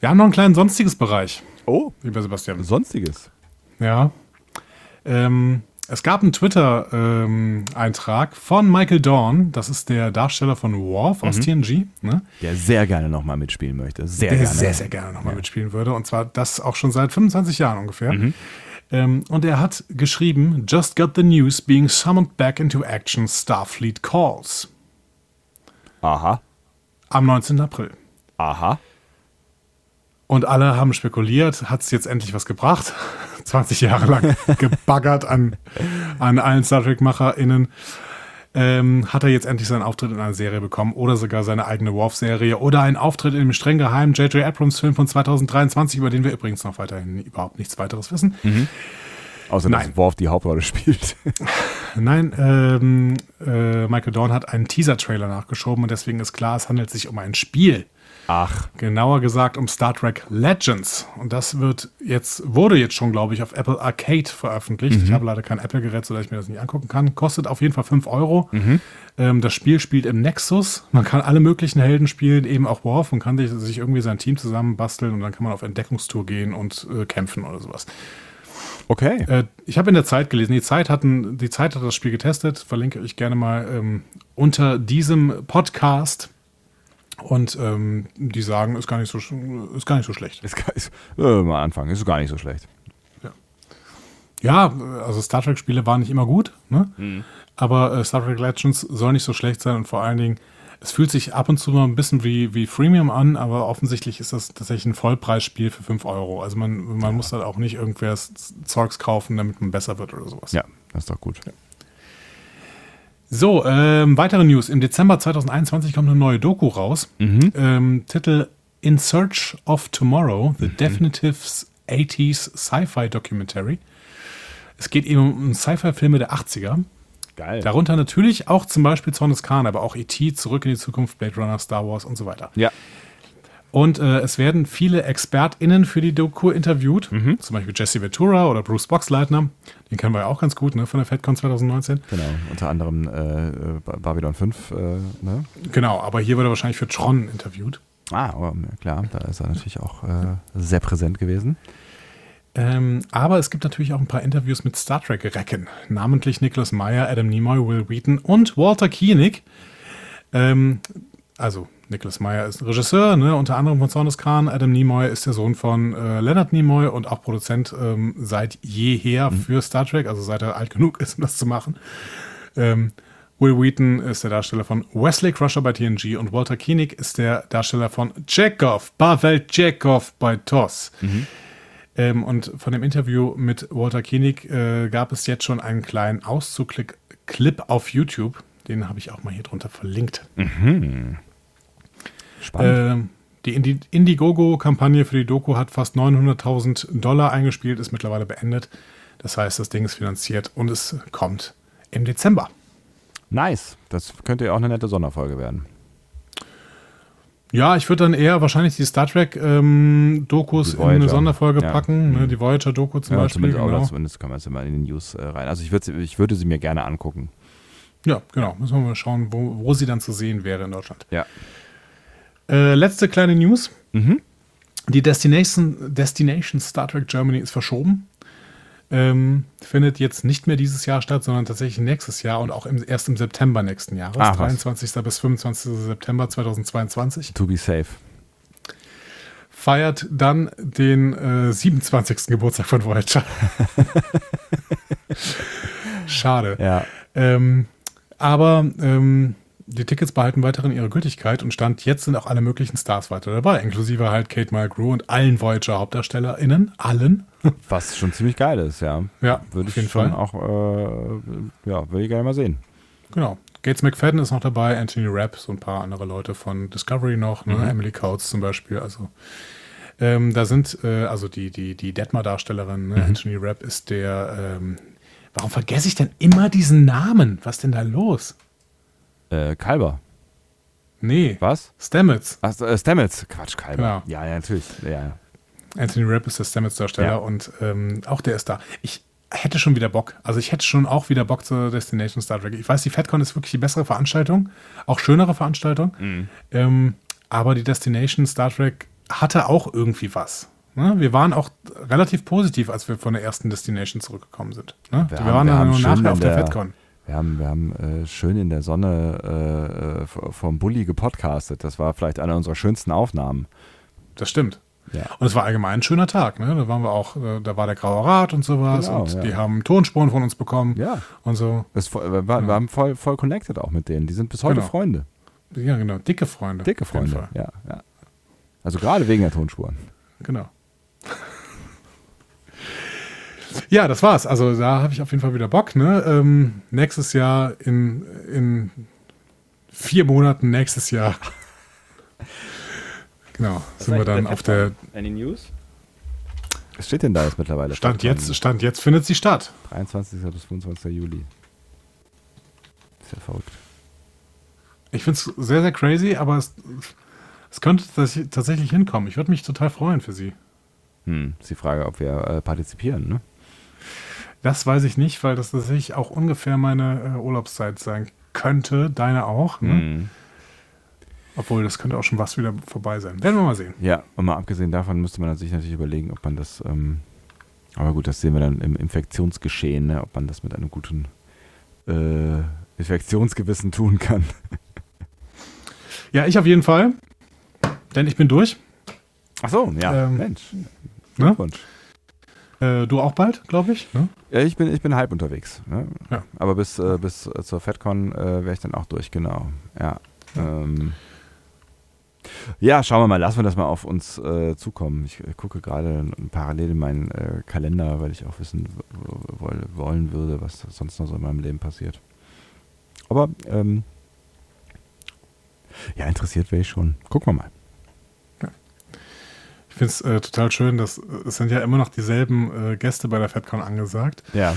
Wir haben noch einen kleinen sonstiges Bereich. Oh, lieber Sebastian. Sonstiges. Ja. Ähm, es gab einen Twitter-Eintrag ähm, von Michael Dorn, das ist der Darsteller von Worf aus mhm. TNG. Ne? Der sehr gerne nochmal mitspielen möchte. Sehr der gerne. sehr, sehr gerne nochmal ja. mitspielen würde. Und zwar das auch schon seit 25 Jahren ungefähr. Mhm. Ähm, und er hat geschrieben: Just got the news being summoned back into action, Starfleet calls. Aha. Am 19. April. Aha. Und alle haben spekuliert, hat es jetzt endlich was gebracht? 20 Jahre lang gebaggert an, an allen Star Trek-MacherInnen. Ähm, hat er jetzt endlich seinen Auftritt in einer Serie bekommen oder sogar seine eigene Worf-Serie oder einen Auftritt in dem streng geheimen J.J. Abrams-Film von 2023, über den wir übrigens noch weiterhin überhaupt nichts weiteres wissen. Mhm. Außer Nein. dass Worf die Hauptrolle spielt. Nein, ähm, äh, Michael Dorn hat einen Teaser-Trailer nachgeschoben und deswegen ist klar, es handelt sich um ein Spiel. Ach, Genauer gesagt um Star Trek Legends. Und das wird jetzt, wurde jetzt schon, glaube ich, auf Apple Arcade veröffentlicht. Ich habe leider kein Apple-Gerät, sodass ich mir das nicht angucken kann. Kostet auf jeden Fall 5 Euro. Ähm, das Spiel spielt im Nexus. Man kann alle möglichen Helden spielen, eben auch Worf und kann sich, sich irgendwie sein Team zusammenbasteln und dann kann man auf Entdeckungstour gehen und äh, kämpfen oder sowas. okay. Äh, ich habe in der Zeit gelesen, die Zeit, hatten, die Zeit hat das Spiel getestet, verlinke ich gerne mal ähm, unter diesem Podcast. Und ähm, die sagen, ist gar nicht so, ist gar nicht so schlecht. Ist, gar- ist, äh, mal anfangen, ist gar nicht so schlecht. Ja, also Star Trek-Spiele waren nicht immer gut, ne? aber äh, Star Trek Legends soll nicht so schlecht sein und vor allen Dingen, es fühlt sich ab und zu mal ein bisschen wie, wie Freemium an, aber offensichtlich ist das tatsächlich ein Vollpreisspiel für 5 Euro. Also man, man muss da auch nicht irgendwer Zeugs kaufen, damit man besser wird oder sowas. Ja, das ist doch gut. So, ähm, weitere News. Im Dezember 2021 kommt eine neue Doku raus. Ähm, Titel In Search of Tomorrow, The Definitive 80s Sci-Fi Documentary. Es geht eben um Sci-Fi-Filme der 80er. Geil. Darunter natürlich auch zum Beispiel Zorn des Khan, aber auch E.T., Zurück in die Zukunft, Blade Runner, Star Wars und so weiter. Ja. Und äh, es werden viele ExpertInnen für die Doku interviewt, zum Beispiel Jesse Ventura oder Bruce Boxleitner. Den kennen wir ja auch ganz gut ne, von der FedCon 2019. Genau, unter anderem äh, Babylon 5, äh, ne? Genau, aber hier wird er wahrscheinlich für Tron interviewt. Ah, ja, klar, da ist er natürlich auch äh, sehr präsent gewesen. Ähm, aber es gibt natürlich auch ein paar Interviews mit Star Trek-Recken, namentlich Nicholas Meyer, Adam Nimoy, Will Wheaton und Walter Koenig. Ähm, also Nicholas Meyer ist ein Regisseur, ne, unter anderem von Zorn des Khan. Adam Nimoy ist der Sohn von äh, Leonard Nimoy und auch Produzent ähm, seit jeher für Star Trek, also seit er alt genug ist, um das zu machen. Ähm, Will Wheaton ist der Darsteller von Wesley Crusher bei TNG und Walter Koenig ist der Darsteller von Chekhov, Pavel Chekhov bei TOS. Ähm, und von dem Interview mit Walter Koenig äh, gab es jetzt schon einen kleinen Auszug-Clip Clip auf YouTube. Den habe ich auch mal hier drunter verlinkt. Spannend. Ähm, die Indi Indiegogo-Kampagne für die Doku hat fast 900.000 Dollar eingespielt, ist mittlerweile beendet. Das heißt, das Ding ist finanziert und es kommt im Dezember. nice. Das könnte ja auch eine nette Sonderfolge werden. Ja, ich würde dann eher wahrscheinlich die Star Trek-Dokus Die in eine. Sonderfolge Ja. packen. Ne, die Voyager-Doku zum Ja, Beispiel. zumindest, Genau. zumindest kann man es immer in den News äh, rein. Also ich, würd, ich würde sie mir gerne angucken. Ja, genau. Müssen wir mal schauen, wo, wo sie dann zu sehen wäre in Deutschland. Ja. Äh, letzte kleine News. Mhm. Die Destination, Destination Star Trek Germany ist verschoben. Ähm, findet jetzt nicht mehr dieses Jahr statt, sondern tatsächlich nächstes Jahr und auch im, erst im September nächsten Jahres. Ach, was. 23. bis 25. September 2022. To be safe. Feiert dann den äh, 27. Geburtstag von Voyager. Schade. Ja. Ähm, aber ähm, die Tickets behalten weiterhin ihre Gültigkeit und Stand jetzt sind auch alle möglichen Stars weiter dabei, inklusive halt Kate Mulgrew und allen Voyager-HauptdarstellerInnen, allen. Was schon ziemlich geil ist, ja. Ja, Würde auf ich jeden schon Fall. auch, äh, ja, würde ich gerne mal sehen. Genau. Gates McFadden ist noch dabei, Anthony Rapp, so ein paar andere Leute von Discovery noch, ne? Emily Coates zum Beispiel. Also ähm, da sind äh, also die die die Detmar-Darstellerin, ne? Anthony Rapp ist der. Ähm, warum vergesse ich denn immer diesen Namen? Was denn da los? Äh, Kalber. Nee, Was? Stamets. Ach, äh, Stamets. Quatsch, Kalber. Genau. Ja, ja, natürlich. Ja. Anthony Rapp ist der Stamets-Darsteller Ja. und ähm, auch der ist da. Ich hätte schon wieder Bock. Also ich hätte schon auch wieder Bock zur Destination Star Trek. Ich weiß, die FedCon ist wirklich die bessere Veranstaltung, auch schönere Veranstaltung. Ähm, aber die Destination Star Trek hatte auch irgendwie was. Ne? Wir waren auch relativ positiv, als wir von der ersten Destination zurückgekommen sind. Ne? Wir, Wir haben- waren wir dann nur nachher auf der, der- FedCon. Wir haben, wir haben äh, schön in der Sonne äh, äh, vom Bulli gepodcastet. Das war vielleicht eine unserer schönsten Aufnahmen. Das stimmt. Ja. Und es war allgemein ein schöner Tag. Ne? Da waren wir auch, äh, da war der Graue Rat und sowas. Genau, und ja. die haben Tonspuren von uns bekommen. Ja. Und so. Voll- wir, waren- wir haben voll, voll connected auch mit denen. Die sind bis heute Genau. Freunde. Ja, genau. Dicke Freunde. Dicke Freunde. Ja, ja. Also gerade wegen der Tonspuren. Genau. Ja, das war's. Also da habe ich auf jeden Fall wieder Bock. Ne? Ähm, nächstes Jahr in, in vier Monaten, nächstes Jahr. Genau, sind wir dann auf der. Any News? Was steht denn da jetzt mittlerweile? Stand jetzt, Stand jetzt findet sie statt. 23. bis 25. Juli. Ist ja verrückt. Ich finde es sehr, sehr crazy, aber es, es könnte tatsächlich hinkommen. Ich würde mich total freuen für sie. Hm, ist die Frage, ob wir äh, partizipieren, ne? Das weiß ich nicht, weil das tatsächlich auch ungefähr meine äh, Urlaubszeit sein könnte. Deine auch. Ne? Hm. Obwohl, das könnte auch schon was wieder vorbei sein. Werden wir mal sehen. Ja, und mal abgesehen davon müsste man sich natürlich überlegen, ob man das, ähm, aber gut, das sehen wir dann im Infektionsgeschehen, ne? ob man das mit einem guten äh, Infektionsgewissen tun kann. Ja, ich auf jeden Fall. Denn ich bin durch. Ach so, ja, Ähm, Mensch. ne? Äh, du auch bald, glaube ich. Ne? Ja, ich bin, ich bin halb unterwegs. Ne? Ja. Aber bis, äh, bis äh, zur FedCon äh, wäre ich dann auch durch, genau. Ja. Ähm, ja, schauen wir mal, lassen wir das mal auf uns äh, zukommen. Ich äh, gucke gerade parallel in meinen äh, Kalender, weil ich auch wissen wollen würde, was sonst noch so in meinem Leben passiert. Aber ähm, ja, interessiert wäre ich schon. Gucken wir mal. Ich finde es äh, total schön, dass äh, es sind ja immer noch dieselben äh, Gäste bei der FedCon angesagt. Ja.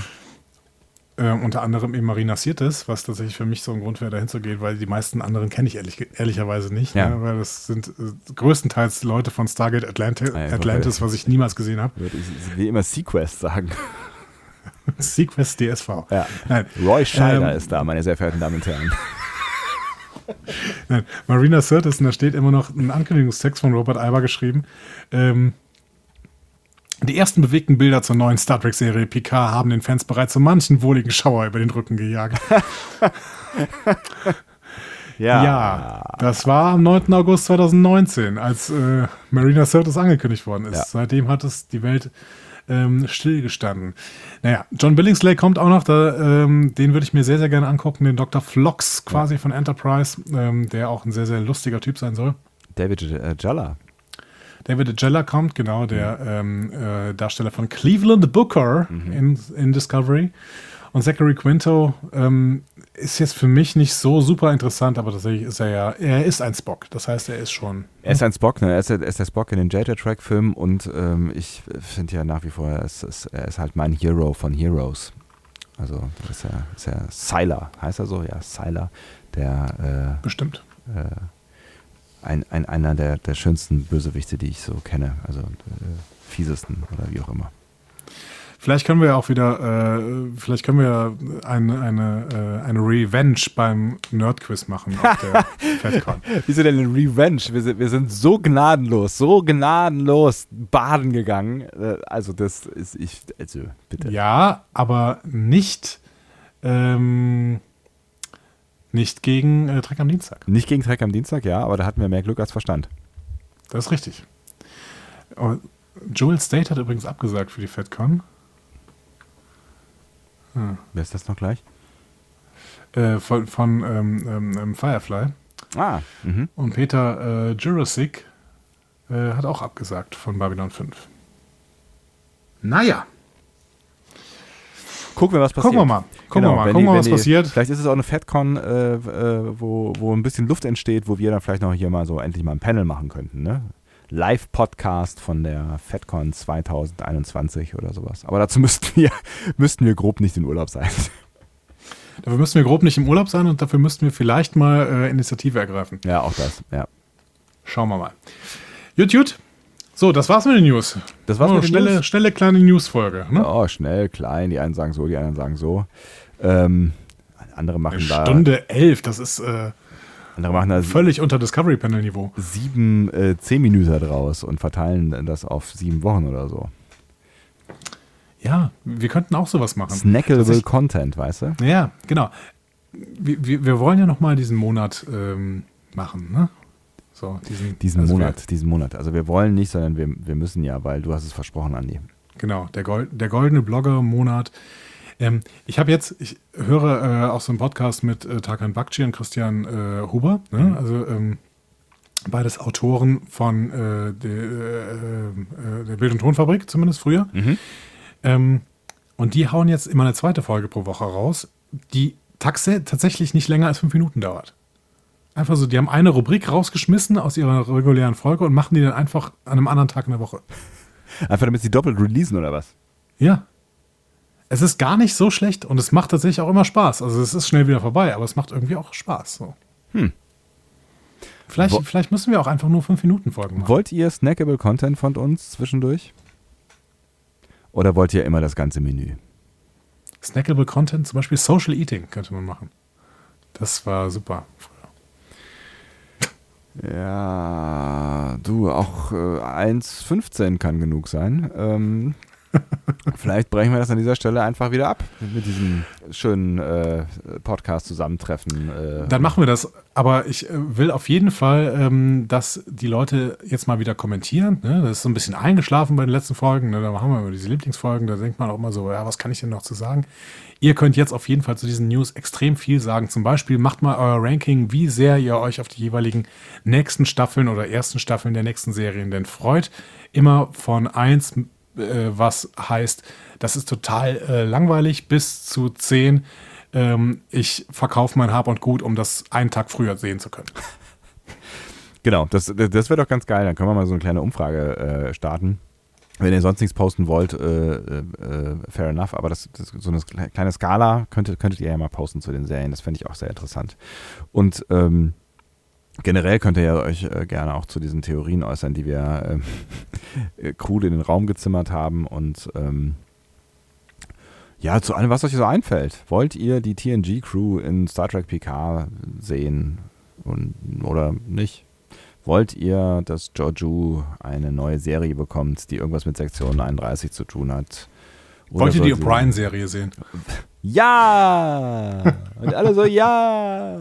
Ähm, unter anderem eben Marina Sirtis, was tatsächlich für mich so ein Grund wäre, dahin zu gehen, weil die meisten anderen kenne ich ehrlich, ehrlicherweise nicht. Ja. Ne? Weil das sind äh, größtenteils Leute von Stargate Atlanti Ah, ja, Atlantis, was ich niemals gesehen habe. Würde ich wie immer Sequest sagen. Sequest DSV. Ja. Nein, Roy Scheider Ähm, ist da, meine sehr verehrten Damen und Herren. Nein, Marina Sirtis, und da steht immer noch ein Ankündigungstext von Robert Alba geschrieben. Ähm, die ersten bewegten Bilder zur neuen Star Trek-Serie Picard haben den Fans bereits so manchen wohligen Schauer über den Rücken gejagt. Ja, das war am 9. August 2019, als äh, Marina Sirtis angekündigt worden ist. Ja. Seitdem hat es die Welt ähm, stillgestanden. Naja, John Billingsley kommt auch noch, da, ähm, den würde ich mir sehr, sehr gerne angucken, den Dr. Phlox quasi von Enterprise, ähm, der auch ein sehr, sehr lustiger Typ sein soll. David äh, Jalla. David Agella kommt, genau, der ähm, äh, Darsteller von Cleveland Booker in, in Discovery. Und Zachary Quinto ähm, ist jetzt für mich nicht so super interessant, aber tatsächlich ist er ja, er ist ein Spock. Das heißt, er ist schon. Er ist ein Spock, ne? Er ist, der- er ist der Spock in den JJ-Track-Filmen und ähm, ich finde ja nach wie vor, er ist, ist, er ist halt mein Hero von Heroes. Also, das ist ja, ist ja Sylar, heißt er so? Ja, Sylar, der Bestimmt. äh, äh, ein, ein, einer der, der schönsten Bösewichte, die ich so kenne. Also äh, fiesesten oder wie auch immer. Vielleicht können wir ja auch wieder, äh, vielleicht können wir ja eine, eine, äh, eine Revenge beim Nerdquiz machen auf der FedCon. Wieso denn ein Revenge? Wir sind, wir sind so gnadenlos, so gnadenlos baden gegangen. Äh, Also, das ist, ich, also, bitte. Ja, aber nicht, ähm, nicht gegen äh, Dreck am Dienstag. Nicht gegen Trek am Dienstag, ja, aber da hatten wir mehr Glück als Verstand. Das ist richtig. Und Joel State hat übrigens abgesagt für die FedCon. Wer ist das noch gleich? Äh, von von ähm, ähm, ähm, Firefly. Ah, mhm. Und Peter äh, Jurassic äh, hat auch abgesagt von Babylon 5. Naja, Gucken wir, was passiert. gucken wir mal. Gucken Genau, wir mal, gucken die- wenn was die- passiert. Vielleicht ist es auch eine FedCon, äh, äh, wo, wo ein bisschen Luft entsteht, wo wir dann vielleicht noch hier mal so endlich mal ein Panel machen könnten. Ne? Live-Podcast von der FedCon 2021 oder sowas. Aber dazu müssten wir, müssten wir grob nicht in Urlaub sein. Dafür müssten wir grob nicht im Urlaub sein und dafür müssten wir vielleicht mal äh, Initiative ergreifen. ja, auch das. Ja. Schauen wir mal. Gut, gut. So, das war's mit den News. Das war's oh, mit den schnelle, News. schnelle kleine News-Folge. Ne? Oh, schnell, klein. Die einen sagen so, die anderen sagen so. Ähm, andere machen Eine da, Stunde elf, das ist äh, andere machen da völlig unter Discovery Panel Niveau. sieben, äh, zehn Minuten draus und verteilen das auf sieben Wochen oder so. Ja, wir könnten auch sowas machen. Snackable Tatsächlich- Content, weißt du? Ja, genau. Wir, wir, wir wollen ja noch mal diesen Monat ähm, machen, ne? So, diesen, Diesen also Monat, diesen Monat. Also wir wollen nicht, sondern wir, wir müssen ja, weil du hast es versprochen, Andi. Wir, genau, der, Gold, der goldene Blogger-Monat. Ähm, ich habe jetzt, ich höre äh, auch so einen Podcast mit äh, Tarkan Bakci und Christian äh, Huber, ne? also ähm, beides Autoren von äh, der, äh, äh, der Bild- und Tonfabrik, zumindest früher. Ähm, und die hauen jetzt immer eine zweite Folge pro Woche raus, die taxe tatsächlich nicht länger als fünf Minuten dauert. Einfach so, die haben eine Rubrik rausgeschmissen aus ihrer regulären Folge und machen die dann einfach an einem anderen Tag in der Woche. Einfach damit sie doppelt releasen oder was? Ja. Es ist gar nicht so schlecht und es macht tatsächlich auch immer Spaß. Also es ist schnell wieder vorbei, aber es macht irgendwie auch Spaß. So. Hm. Vielleicht, vielleicht müssen wir auch einfach nur 5 Minuten Folgen machen. Wollt ihr snackable Content von uns zwischendurch? Oder wollt ihr immer das ganze Menü? Snackable Content, zum Beispiel Social Eating könnte man machen. Das war super früher. Ja, du, auch äh, 1,15 kann genug sein. Ähm, Vielleicht brechen wir das an dieser Stelle einfach wieder ab mit diesem schönen äh, Podcast-Zusammentreffen. Äh. Dann machen wir das. Aber ich äh, will auf jeden Fall, ähm, dass die Leute jetzt mal wieder kommentieren. Ne? Das ist so ein bisschen eingeschlafen bei den letzten Folgen. Ne? Da machen wir immer diese Lieblingsfolgen. Da denkt man auch immer so, ja, was kann ich denn noch zu sagen? Ihr könnt jetzt auf jeden Fall zu diesen News extrem viel sagen. Zum Beispiel macht mal euer Ranking, wie sehr ihr euch auf die jeweiligen nächsten Staffeln oder ersten Staffeln der nächsten Serien denn freut. Immer von 1 äh, was heißt, das ist total äh, langweilig, bis zu 10, ähm, ich verkaufe mein Hab und Gut, um das einen Tag früher sehen zu können. Genau, das, das wäre doch ganz geil. Dann können wir mal so eine kleine Umfrage äh, starten. Wenn ihr sonst nichts posten wollt, äh, äh, fair enough, aber das, das, so eine kleine Skala könntet, könntet ihr ja mal posten zu den Serien. Das fände ich auch sehr interessant. Und ähm, Generell könnt ihr ja euch äh, gerne auch zu diesen Theorien äußern, die wir ähm, äh, krude in den Raum gezimmert haben und ähm, ja, zu allem, was euch so einfällt. Wollt ihr die TNG-Crew in Star Trek PK sehen und, oder nicht? Wollt ihr, dass Joju eine neue Serie bekommt, die irgendwas mit Sektion 31 zu tun hat? Oder Wollt ihr die O'Brien-Serie sehen? Ja! Und alle so, ja!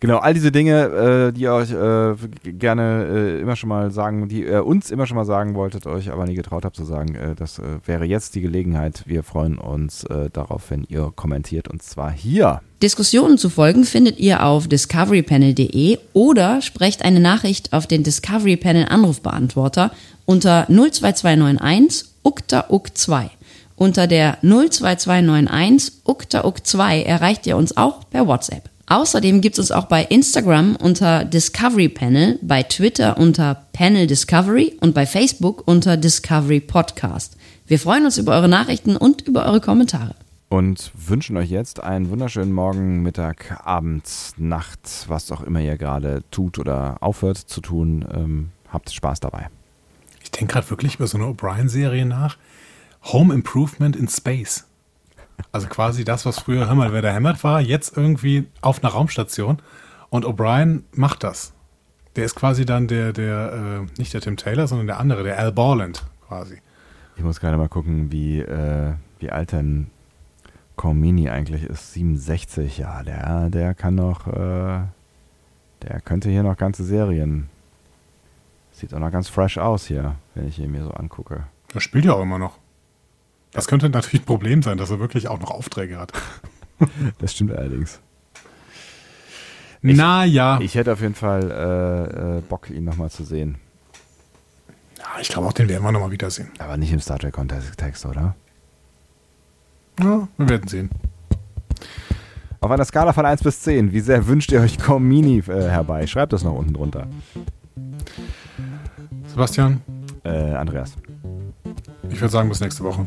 Genau, all diese Dinge, äh, die ihr euch äh, gerne äh, immer schon mal sagen, die ihr uns immer schon mal sagen wolltet, euch aber nie getraut habt zu sagen, äh, das äh, wäre jetzt die Gelegenheit. Wir freuen uns äh, darauf, wenn ihr kommentiert und zwar hier. Diskussionen zu folgen findet ihr auf discoverypanel.de oder sprecht eine Nachricht auf den Discovery Panel Anrufbeantworter unter 02291 ukta uk 2 Unter der 02291 ukta uk 2 erreicht ihr uns auch per WhatsApp. Außerdem gibt es uns auch bei Instagram unter Discovery Panel, bei Twitter unter Panel Discovery und bei Facebook unter Discovery Podcast. Wir freuen uns über eure Nachrichten und über eure Kommentare. Und wünschen euch jetzt einen wunderschönen Morgen, Mittag, Abend, Nacht, was auch immer ihr gerade tut oder aufhört zu tun. Ähm, habt Spaß dabei. Ich denke gerade wirklich über so eine O'Brien-Serie nach. Home Improvement in Space. Also quasi das, was früher Hammer, wer der Hämmert war, jetzt irgendwie auf einer Raumstation. Und O'Brien macht das. Der ist quasi dann der, der, äh, nicht der Tim Taylor, sondern der andere, der Al Borland quasi. Ich muss gerade mal gucken, wie, äh, wie alt denn Comini eigentlich ist. 67, ja, der, der kann noch, äh, der könnte hier noch ganze Serien. Sieht auch noch ganz fresh aus hier, wenn ich ihn mir so angucke. Er spielt ja auch immer noch. Das könnte natürlich ein Problem sein, dass er wirklich auch noch Aufträge hat. das stimmt allerdings. naja. Ich hätte auf jeden Fall äh, äh, Bock, ihn nochmal zu sehen. Ja, ich glaube auch, den werden wir nochmal wiedersehen. Aber nicht im Star Trek-Kontext, oder? Ja, wir werden sehen. Auf einer Skala von 1 bis 10, wie sehr wünscht ihr euch Comini äh, herbei? Schreibt das noch unten drunter. Sebastian? Äh, Andreas. Ich würde sagen, bis nächste Woche.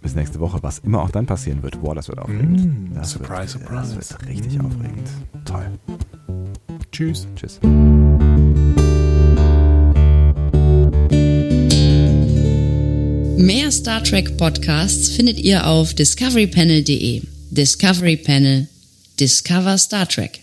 Bis nächste Woche, was immer auch dann passieren wird. Boah, das wird aufregend. Mm, das surprise, wird, surprise. Das wird richtig mm. aufregend. Toll. Tschüss. Tschüss. Mehr Star Trek Podcasts findet ihr auf discoverypanel.de. Discovery Panel. Discover Star Trek.